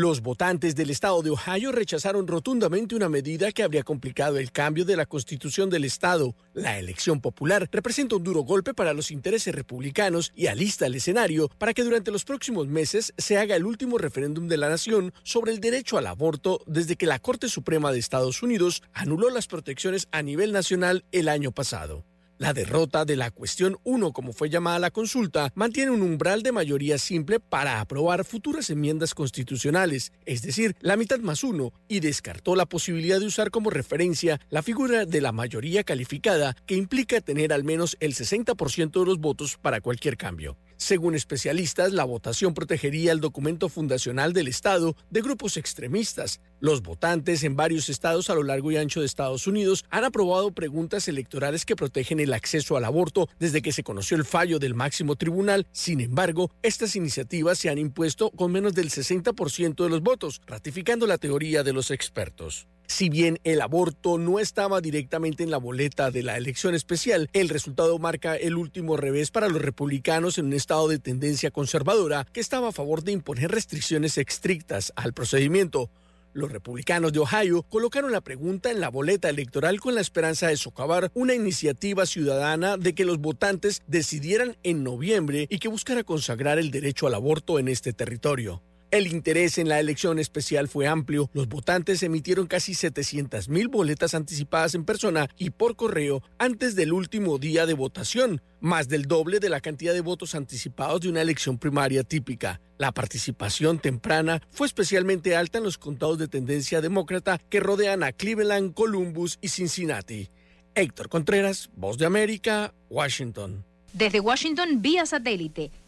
Los votantes del estado de Ohio rechazaron rotundamente una medida que habría complicado el cambio de la constitución del estado. La elección popular representa un duro golpe para los intereses republicanos y alista el escenario para que durante los próximos meses se haga el último referéndum de la nación sobre el derecho al aborto desde que la Corte Suprema de Estados Unidos anuló las protecciones a nivel nacional el año pasado. La derrota de la cuestión 1, como fue llamada la consulta, mantiene un umbral de mayoría simple para aprobar futuras enmiendas constitucionales, es decir, la mitad más uno, y descartó la posibilidad de usar como referencia la figura de la mayoría calificada, que implica tener al menos el 60% de los votos para cualquier cambio. Según especialistas, la votación protegería el documento fundacional del Estado de grupos extremistas. Los votantes en varios estados a lo largo y ancho de Estados Unidos han aprobado preguntas electorales que protegen el acceso al aborto desde que se conoció el fallo del máximo tribunal. Sin embargo, estas iniciativas se han impuesto con menos del 60% de los votos, ratificando la teoría de los expertos. Si bien el aborto no estaba directamente en la boleta de la elección especial, el resultado marca el último revés para los republicanos en un estado de tendencia conservadora que estaba a favor de imponer restricciones estrictas al procedimiento. Los republicanos de Ohio colocaron la pregunta en la boleta electoral con la esperanza de socavar una iniciativa ciudadana de que los votantes decidieran en noviembre y que buscara consagrar el derecho al aborto en este territorio. El interés en la elección especial fue amplio. Los votantes emitieron casi 700 mil boletas anticipadas en persona y por correo antes del último día de votación, más del doble de la cantidad de votos anticipados de una elección primaria típica. La participación temprana fue especialmente alta en los condados de tendencia demócrata que rodean a Cleveland, Columbus y Cincinnati. Héctor Contreras, Voz de América, Washington. Desde Washington vía satélite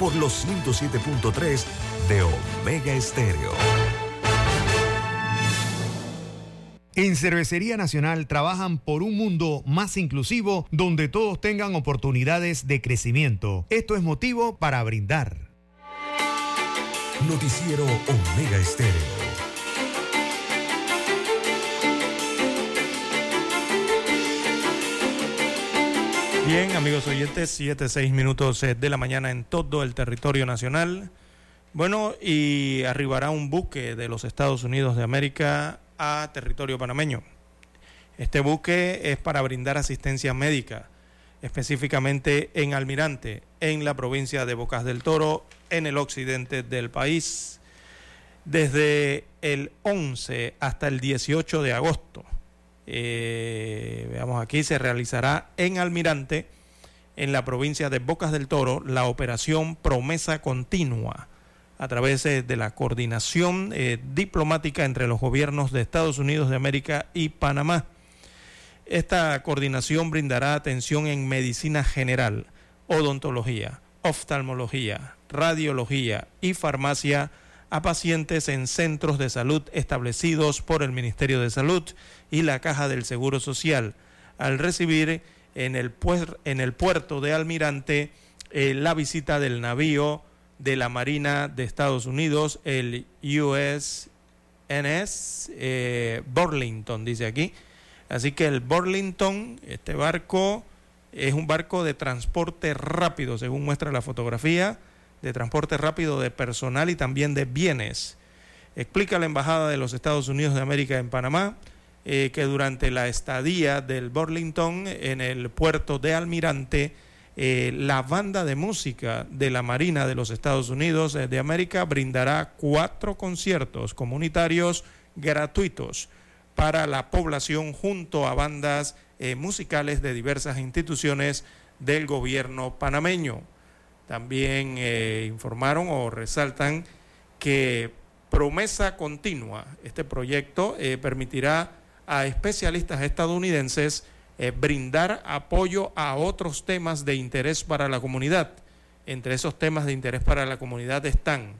Por los 107.3 de Omega Estéreo. En Cervecería Nacional trabajan por un mundo más inclusivo donde todos tengan oportunidades de crecimiento. Esto es motivo para brindar. Noticiero Omega Estéreo. Bien, amigos oyentes, 7, 6 minutos eh, de la mañana en todo el territorio nacional. Bueno, y arribará un buque de los Estados Unidos de América a territorio panameño. Este buque es para brindar asistencia médica, específicamente en Almirante, en la provincia de Bocas del Toro, en el occidente del país, desde el 11 hasta el 18 de agosto. Eh, veamos aquí, se realizará en Almirante, en la provincia de Bocas del Toro, la operación Promesa Continua a través eh, de la coordinación eh, diplomática entre los gobiernos de Estados Unidos de América y Panamá. Esta coordinación brindará atención en medicina general, odontología, oftalmología, radiología y farmacia a pacientes en centros de salud establecidos por el Ministerio de Salud y la Caja del Seguro Social, al recibir en el, en el puerto de Almirante eh, la visita del navío de la Marina de Estados Unidos, el USNS eh, Burlington, dice aquí. Así que el Burlington, este barco, es un barco de transporte rápido, según muestra la fotografía de transporte rápido de personal y también de bienes. Explica la Embajada de los Estados Unidos de América en Panamá eh, que durante la estadía del Burlington en el puerto de Almirante, eh, la banda de música de la Marina de los Estados Unidos de América brindará cuatro conciertos comunitarios gratuitos para la población junto a bandas eh, musicales de diversas instituciones del gobierno panameño. También eh, informaron o resaltan que promesa continua, este proyecto eh, permitirá a especialistas estadounidenses eh, brindar apoyo a otros temas de interés para la comunidad. Entre esos temas de interés para la comunidad están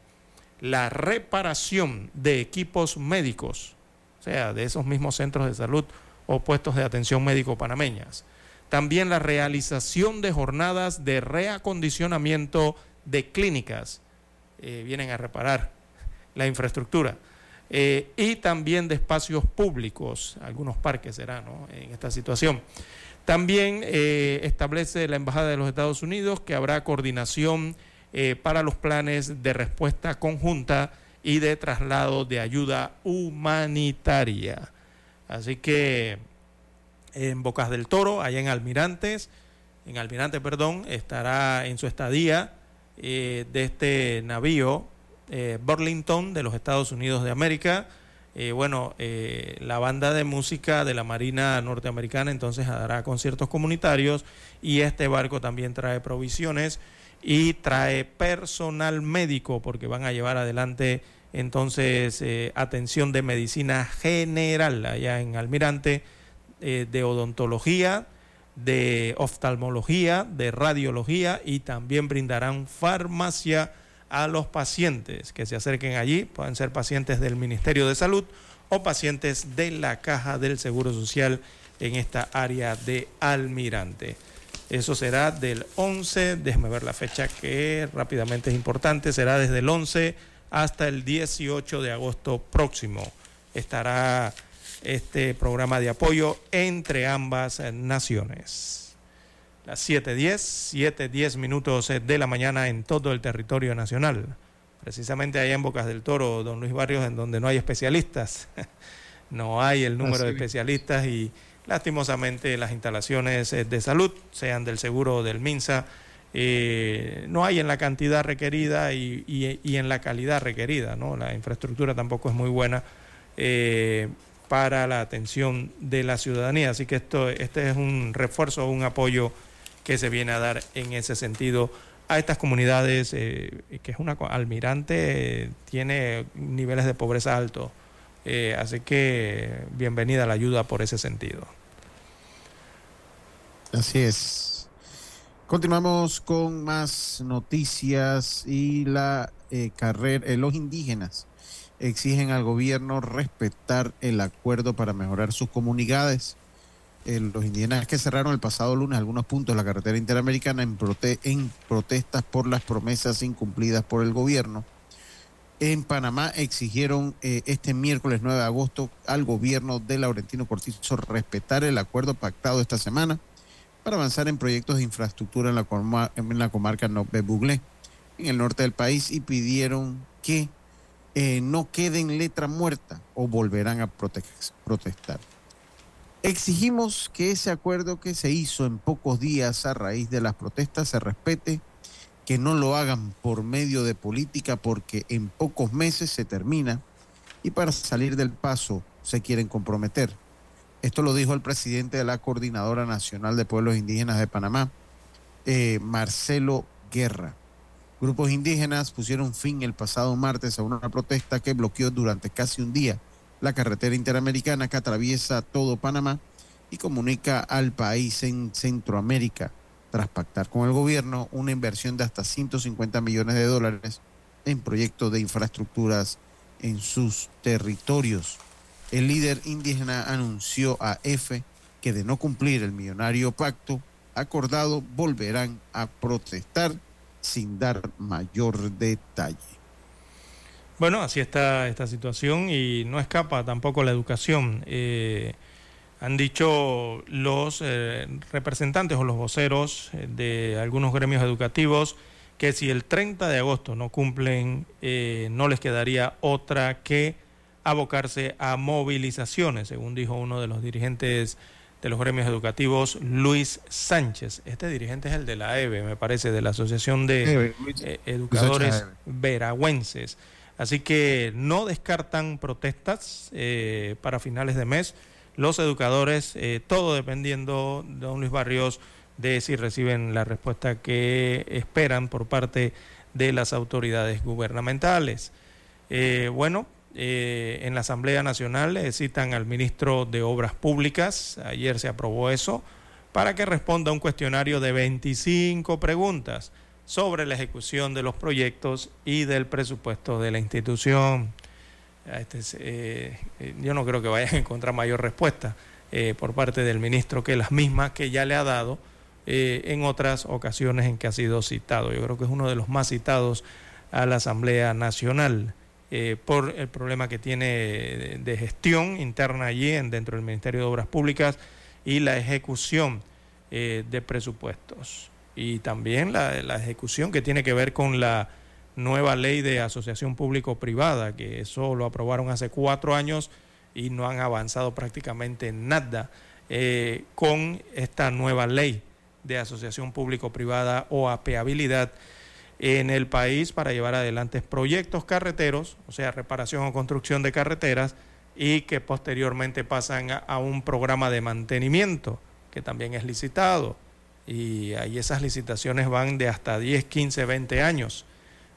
la reparación de equipos médicos, o sea, de esos mismos centros de salud o puestos de atención médico panameñas, también la realización de jornadas de reacondicionamiento de clínicas, eh, vienen a reparar la infraestructura, eh, y también de espacios públicos, algunos parques serán en esta situación. También eh, establece la Embajada de los Estados Unidos que habrá coordinación para los planes de respuesta conjunta y de traslado de ayuda humanitaria. Así que en Bocas del Toro, allá en Almirantes, en Almirante, perdón, estará en su estadía eh, de este navío eh, Burlington de los Estados Unidos de América. Eh, bueno, la banda de música de la Marina norteamericana entonces hará conciertos comunitarios y este barco también trae provisiones y trae personal médico porque van a llevar adelante entonces atención de medicina general allá en Almirante eh, de odontología, de oftalmología, de radiología y también brindarán farmacia a los pacientes que se acerquen allí. Pueden ser pacientes del Ministerio de Salud o pacientes de la Caja del Seguro Social en esta área de Almirante. Eso será del 11, déjeme ver la fecha que rápidamente es importante, será desde el 11 hasta el 18 de agosto próximo. Estará este programa de apoyo entre ambas naciones. Las 7.10, 7.10 minutos de la mañana en todo el territorio nacional. Precisamente allá en Bocas del Toro, don Luis Barrios, en donde no hay especialistas. no hay el número de especialistas y lastimosamente las instalaciones eh, de salud, sean del seguro o del MINSA, eh, no hay en la cantidad requerida y, y, en la calidad requerida. ¿no? La infraestructura tampoco es muy buena. Eh, para la atención de la ciudadanía. Así que esto, este es un refuerzo, un apoyo que se viene a dar en ese sentido a estas comunidades, eh, que es una almirante, eh, tiene niveles de pobreza altos. Eh, así que bienvenida la ayuda por ese sentido. Así es. Continuamos con más noticias y la carrera, los indígenas exigen al gobierno respetar el acuerdo para mejorar sus comunidades. los indígenas que cerraron el pasado lunes algunos puntos de la carretera interamericana en, protestas por las promesas incumplidas por el gobierno. En Panamá exigieron eh, este miércoles 9 de agosto al gobierno de Laurentino Cortizo respetar el acuerdo pactado esta semana para avanzar en proyectos de infraestructura en la, comarca Nope en el norte del país, y pidieron que eh, no queden letra muerta o volverán a protestar. Exigimos que ese acuerdo que se hizo en pocos días a raíz de las protestas se respete, que no lo hagan por medio de política porque en pocos meses se termina y para salir del paso se quieren comprometer. Esto lo dijo el presidente de la Coordinadora Nacional de Pueblos Indígenas de Panamá, eh, Marcelo Guerra. Grupos indígenas pusieron fin el pasado martes a una protesta que bloqueó durante casi un día la carretera interamericana que atraviesa todo Panamá y comunica al país en Centroamérica, tras pactar con el gobierno una inversión de hasta 150 millones de dólares en proyectos de infraestructuras en sus territorios. El líder indígena anunció a EFE que de no cumplir el millonario pacto acordado volverán a protestar sin dar mayor detalle. Bueno, así está esta situación y no escapa tampoco la educación. Eh, han dicho los eh, representantes o los voceros eh, de algunos gremios educativos que si el 30 de agosto no cumplen, no les quedaría otra que abocarse a movilizaciones, según dijo uno de los dirigentes de los gremios educativos, Luis Sánchez. Este dirigente es el de la EVE, me parece, de la Asociación de eh, Educadores Veragüenses. Así que no descartan protestas eh, para finales de mes. Los educadores, eh, todo dependiendo, don Luis Barrios, de si reciben la respuesta que esperan por parte de las autoridades gubernamentales. bueno, eh, en la Asamblea Nacional le citan al ministro de Obras Públicas, ayer se aprobó eso, para que responda un cuestionario de 25 preguntas sobre la ejecución de los proyectos y del presupuesto de la institución. Este eh, eh, yo no creo que vayan a encontrar mayor respuesta por parte del ministro que las mismas que ya le ha dado en otras ocasiones en que ha sido citado. Yo creo que es uno de los más citados a la Asamblea Nacional. Eh, por el problema que tiene de, gestión interna allí en, dentro del Ministerio de Obras Públicas y la ejecución eh, de presupuestos. Y también la, ejecución que tiene que ver con la nueva ley de asociación público-privada, que eso lo aprobaron hace cuatro años y no han avanzado prácticamente nada eh, con esta nueva ley de asociación público-privada o apeabilidad en el país para llevar adelante proyectos carreteros, o sea, reparación o construcción de carreteras, y que posteriormente pasan a, un programa de mantenimiento, que también es licitado. Y ahí esas licitaciones van de hasta 10, 15, 20 años.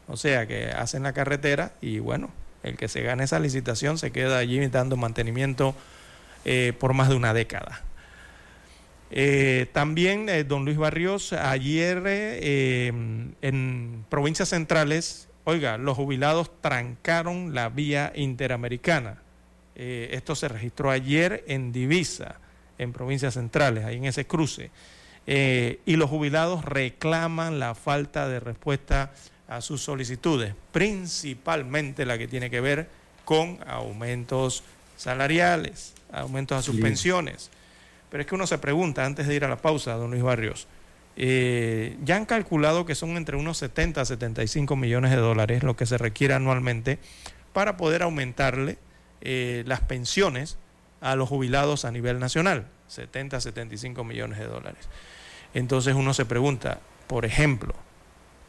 O sea, que hacen la carretera y bueno, el que se gane esa licitación se queda allí dando mantenimiento eh, por más de una década. Eh, también, eh, don Luis Barrios, ayer eh, en provincias centrales, oiga, los jubilados trancaron la vía interamericana. esto se registró ayer en Divisa, en provincias centrales, ahí en ese cruce. y los jubilados reclaman la falta de respuesta a sus solicitudes, principalmente la que tiene que ver con aumentos salariales, aumentos a sus pensiones. Pero es que uno se pregunta antes de ir a la pausa, don Luis Barrios, eh, ya han calculado que son entre unos 70 a 75 millones de dólares lo que se requiere anualmente para poder aumentarle eh, las pensiones a los jubilados a nivel nacional, 70 a 75 millones de dólares. Entonces uno se pregunta, por ejemplo,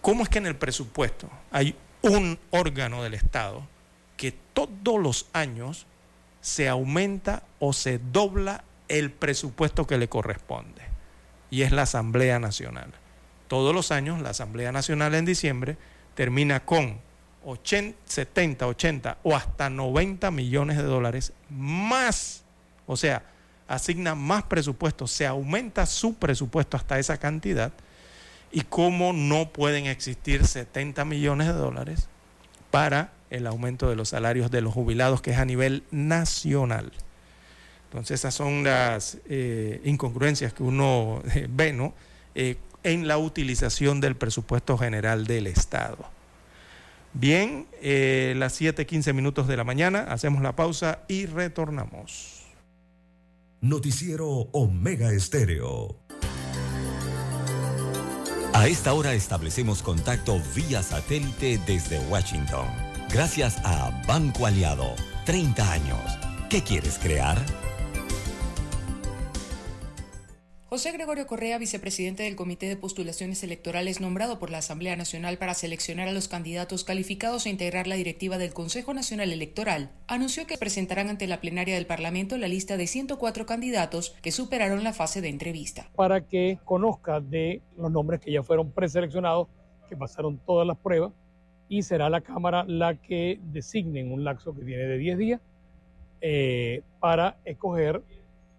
¿cómo es que en el presupuesto hay un órgano del Estado que todos los años se aumenta o se dobla el presupuesto que le corresponde, y es la Asamblea Nacional. Todos los años la Asamblea Nacional en diciembre termina con 80, 70, 80 o hasta 90 millones de dólares más, o sea, asigna más presupuesto, se aumenta su presupuesto hasta esa cantidad, y cómo no pueden existir 70 millones de dólares para el aumento de los salarios de los jubilados, que es a nivel nacional. Entonces esas son las eh, incongruencias que uno eh, ve ¿no? Eh, en la utilización del presupuesto general del Estado. Bien, las 7:15 minutos de la mañana, hacemos la pausa y retornamos. Noticiero Omega Estéreo. A esta hora establecemos contacto vía satélite desde Washington. Gracias a Banco Aliado. 30 años. ¿Qué quieres crear? José Gregorio Correa, vicepresidente del Comité de Postulaciones Electorales nombrado por la Asamblea Nacional para seleccionar a los candidatos calificados a integrar la directiva del Consejo Nacional Electoral, anunció que presentarán ante la plenaria del Parlamento la lista de 104 candidatos que superaron la fase de entrevista. Para que conozca de los nombres que ya fueron preseleccionados, que pasaron todas las pruebas, y será la Cámara la que designe en un lapso que tiene de 10 días eh, para escoger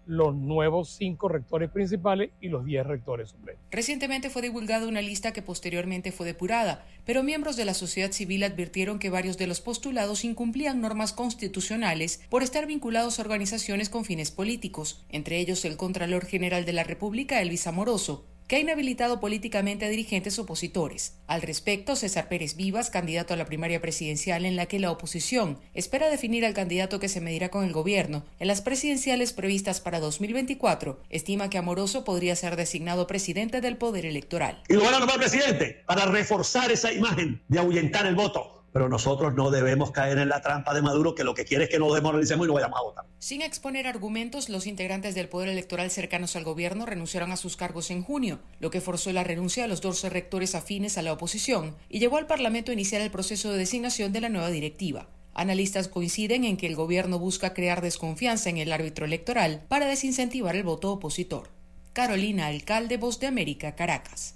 los nuevos cinco rectores principales y los diez rectores suplentes. Recientemente fue divulgada una lista que posteriormente fue depurada, pero miembros de la sociedad civil advirtieron que varios de los postulados incumplían normas constitucionales por estar vinculados a organizaciones con fines políticos, entre ellos el Contralor General de la República, Elvis Amoroso, que ha inhabilitado políticamente a dirigentes opositores. Al respecto, César Pérez Vivas, candidato a la primaria presidencial en la que la oposición espera definir al candidato que se medirá con el gobierno en las presidenciales previstas para 2024, estima que Amoroso podría ser designado presidente del Poder Electoral. Y lo van a nombrar presidente para reforzar esa imagen de ahuyentar el voto pero nosotros no debemos caer en la trampa de Maduro que lo que quiere es que nos desmoralicemos y no vayamos a votar. Sin exponer argumentos, los integrantes del Poder Electoral cercanos al gobierno renunciaron a sus cargos en junio, lo que forzó la renuncia de los dos rectores afines a la oposición y llevó al Parlamento a iniciar el proceso de designación de la nueva directiva. Analistas coinciden en que el gobierno busca crear desconfianza en el árbitro electoral para desincentivar el voto opositor. Carolina Alcalde, Voz de América, Caracas.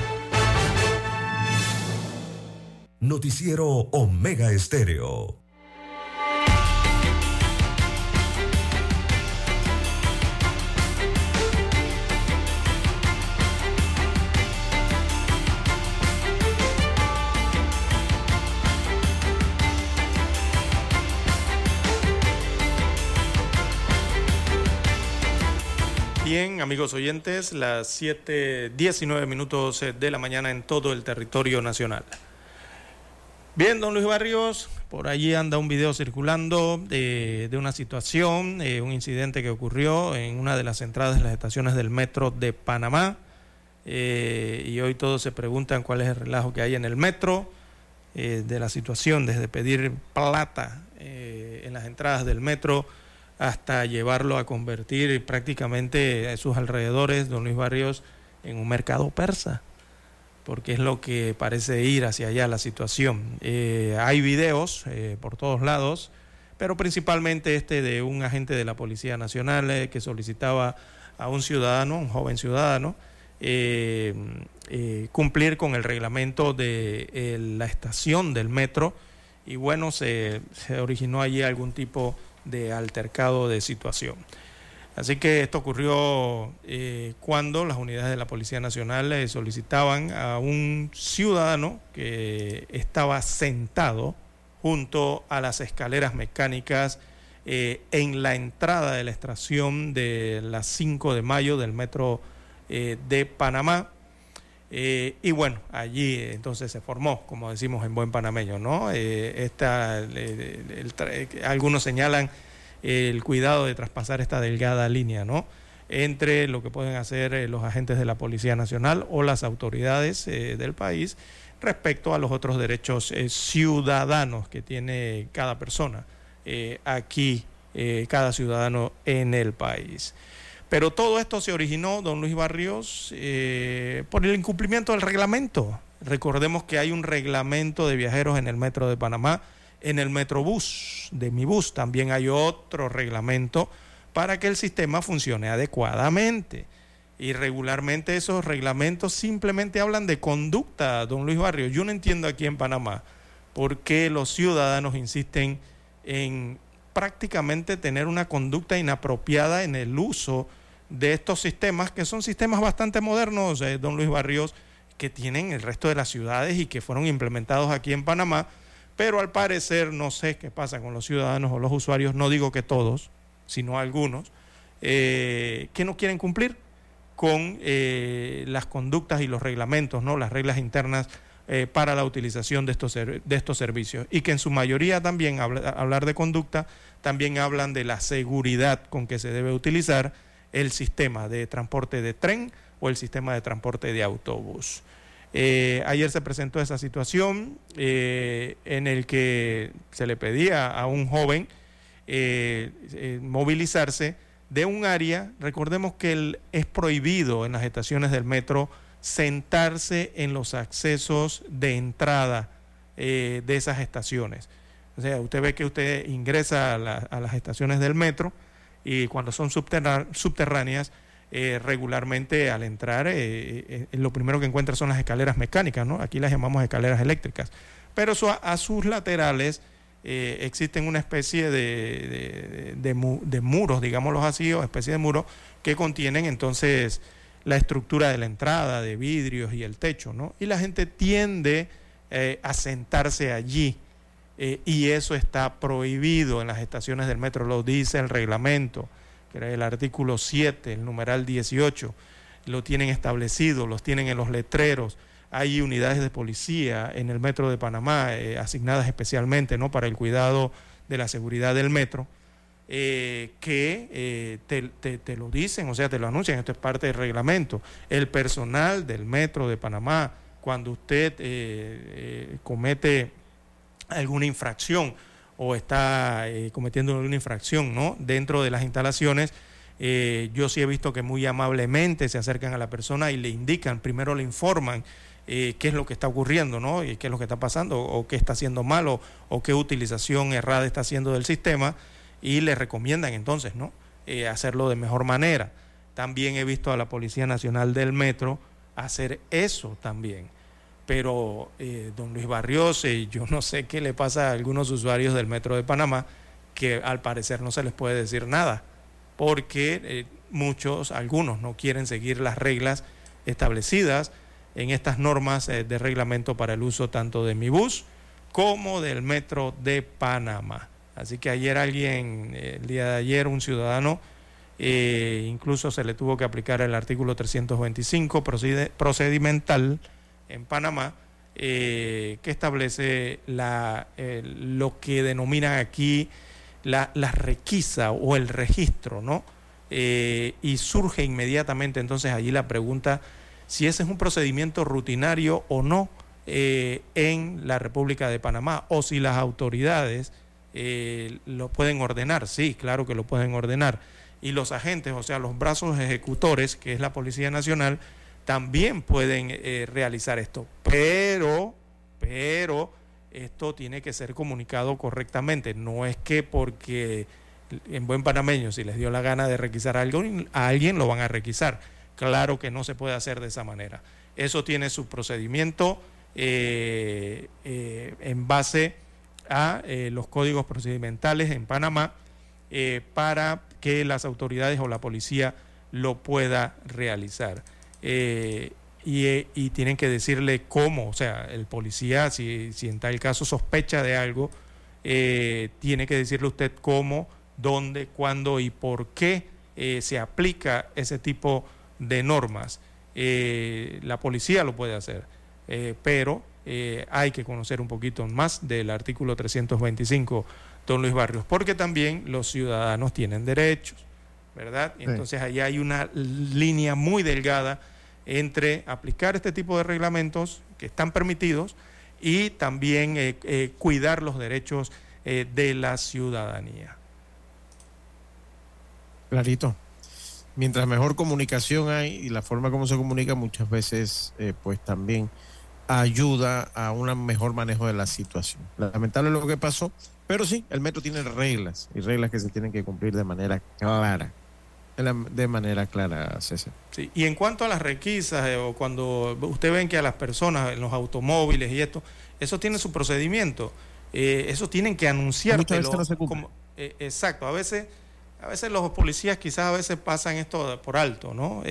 Noticiero Omega Estéreo. Bien, amigos oyentes, las 7:19 minutos eh, de la mañana en todo el territorio nacional. Bien, don Luis Barrios, por allí anda un video circulando de, una situación, eh, un incidente que ocurrió en una de las entradas de las estaciones del metro de Panamá. Eh, y hoy todos se preguntan cuál es el relajo que hay en el metro, eh, de la situación, desde pedir plata en las entradas del metro hasta llevarlo a convertir prácticamente a sus alrededores, don Luis Barrios, en un mercado persa porque es lo que parece ir hacia allá la situación. Eh, hay videos eh, por todos lados, pero principalmente este de un agente de la Policía Nacional eh, que solicitaba a un ciudadano, un joven ciudadano, cumplir con el reglamento de la estación del metro y bueno, se, se originó allí algún tipo de altercado de situación. Así que esto ocurrió eh, cuando las unidades de la Policía Nacional eh, solicitaban a un ciudadano que estaba sentado junto a las escaleras mecánicas eh, en la entrada de la estación de las 5 de mayo del metro de Panamá. y bueno, allí entonces se formó, como decimos en buen panameño, ¿no? Esta, algunos señalan el cuidado de traspasar esta delgada línea, ¿no? entre lo que pueden hacer eh, los agentes de la Policía Nacional o las autoridades eh, del país respecto a los otros derechos eh, ciudadanos que tiene cada persona aquí, cada ciudadano en el país. Pero todo esto se originó, don Luis Barrios, por el incumplimiento del reglamento. Recordemos que hay un reglamento de viajeros en el Metro de Panamá en el Metrobús de mi bus también hay otro reglamento para que el sistema funcione adecuadamente. Y regularmente esos reglamentos simplemente hablan de conducta, don Luis Barrio. Yo no entiendo aquí en Panamá por qué los ciudadanos insisten en prácticamente tener una conducta inapropiada en el uso de estos sistemas, que son sistemas bastante modernos, eh, don Luis Barrios, que tienen el resto de las ciudades y que fueron implementados aquí en Panamá, pero al parecer no sé qué pasa con los ciudadanos o los usuarios, no digo que todos, sino algunos, eh, que no quieren cumplir con eh, las conductas y los reglamentos, ¿no? las reglas internas eh, para la utilización de estos, de estos servicios. Y que en su mayoría también, hablar de conducta, también hablan de la seguridad con que se debe utilizar el sistema de transporte de tren o el sistema de transporte de autobús. Ayer se presentó esa situación en el que se le pedía a un joven movilizarse de un área, recordemos que es prohibido en las estaciones del metro sentarse en los accesos de entrada eh, de esas estaciones. O sea, usted ve que usted ingresa a, las estaciones del metro y cuando son subterráneas, eh, regularmente al entrar, eh, lo primero que encuentra son las escaleras mecánicas, ¿no? Aquí las llamamos escaleras eléctricas. Pero a sus laterales eh, existen una especie de, de, muros, digámoslo así, o especie de muros que contienen entonces la estructura de la entrada, de vidrios y el techo, ¿no? Y la gente tiende eh, a sentarse allí. Eh, y eso está prohibido en las estaciones del metro, lo dice el reglamento, que era el artículo 7, el numeral 18, lo tienen establecido, los tienen en los letreros hay unidades de policía en el metro de Panamá eh, asignadas especialmente ¿no? para el cuidado de la seguridad del metro, eh, que eh, te, te, lo dicen, o sea, te lo anuncian, esto es parte del reglamento. El personal del metro de Panamá, cuando usted comete alguna infracción o está cometiendo alguna infracción ¿no? dentro de las instalaciones, yo sí he visto que muy amablemente se acercan a la persona y le indican, primero le informan eh, qué es lo que está ocurriendo, ¿no? Y qué es lo que está pasando, o qué está haciendo malo, o qué utilización errada está haciendo del sistema, y le recomiendan entonces, ¿no? Eh, hacerlo de mejor manera. También he visto a la Policía Nacional del Metro hacer eso también. Pero, eh, don Luis Barrios, yo no sé qué le pasa a algunos usuarios del Metro de Panamá, que al parecer no se les puede decir nada, porque muchos, algunos no quieren seguir las reglas establecidas en estas normas eh, de reglamento para el uso tanto de mi bus como del metro de Panamá. Así que ayer alguien, eh, el día de ayer, un ciudadano, eh, incluso se le tuvo que aplicar el artículo 325 procedimental en Panamá, que establece la, lo que denominan aquí la, la, requisa o el registro, ¿no? y surge inmediatamente entonces allí la pregunta si ese es un procedimiento rutinario o no eh, en la República de Panamá, o si las autoridades eh, lo pueden ordenar. Sí, claro que lo pueden ordenar. Y los agentes, o sea, los brazos ejecutores, que es la Policía Nacional, también pueden eh, realizar esto. Pero, pero, esto tiene que ser comunicado correctamente. No es que porque en buen panameño, si les dio la gana de requisar algo, a alguien lo van a requisar Claro que no se puede hacer de esa manera. Eso tiene su procedimiento eh, eh, en base a eh, los códigos procedimentales en Panamá para que las autoridades o la policía lo pueda realizar. Y, tienen que decirle cómo, o sea, el policía, si, si en tal caso sospecha de algo, tiene que decirle usted cómo, dónde, cuándo y por qué se aplica ese tipo de normas. Eh, la policía lo puede hacer, eh, pero eh, hay que conocer un poquito más del artículo 325, don Luis Barrios, porque también los ciudadanos tienen derechos, ¿verdad? Entonces ahí hay una línea muy delgada entre aplicar este tipo de reglamentos que están permitidos y también cuidar los derechos de la ciudadanía. Clarito mientras mejor comunicación hay y la forma como se comunica muchas veces eh, pues también ayuda a un mejor manejo de la situación. Lamentable lo que pasó, pero sí, el metro tiene reglas y reglas que se tienen que cumplir de manera clara. De manera clara, César. Sí, y en cuanto a las requisas, eh, o cuando usted ven que a las personas en los automóviles y esto, eso tiene su procedimiento, eh, eso tienen que anunciártelo. Muchas veces no se como- eh, exacto, a veces, a veces los policías quizás a veces pasan esto por alto, ¿no?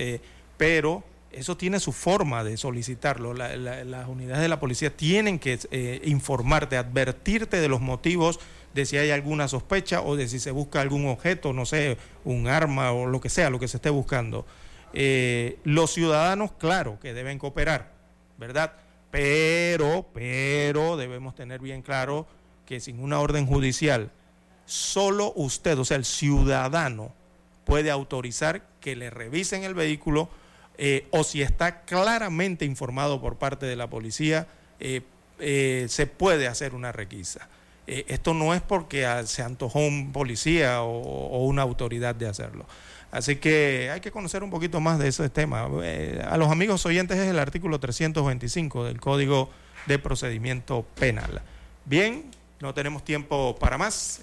Pero eso tiene su forma de solicitarlo. La- la- las unidades de la policía tienen que informarte, advertirte de los motivos de si hay alguna sospecha o de si se busca algún objeto, no sé, un arma o lo que sea, lo que se esté buscando. Eh, los ciudadanos, claro, que deben cooperar, ¿verdad? Pero, pero debemos tener bien claro que sin una orden judicial, solo usted, o sea, el ciudadano, puede autorizar que le revisen el vehículo eh, o si está claramente informado por parte de la policía, eh, se puede hacer una requisa. Eh, esto no es porque ah, se antojó un policía o, una autoridad de hacerlo. Así que hay que conocer un poquito más de ese tema. Eh, a los amigos oyentes es el artículo 325 del Código de Procedimiento Penal. Bien, no tenemos tiempo para más.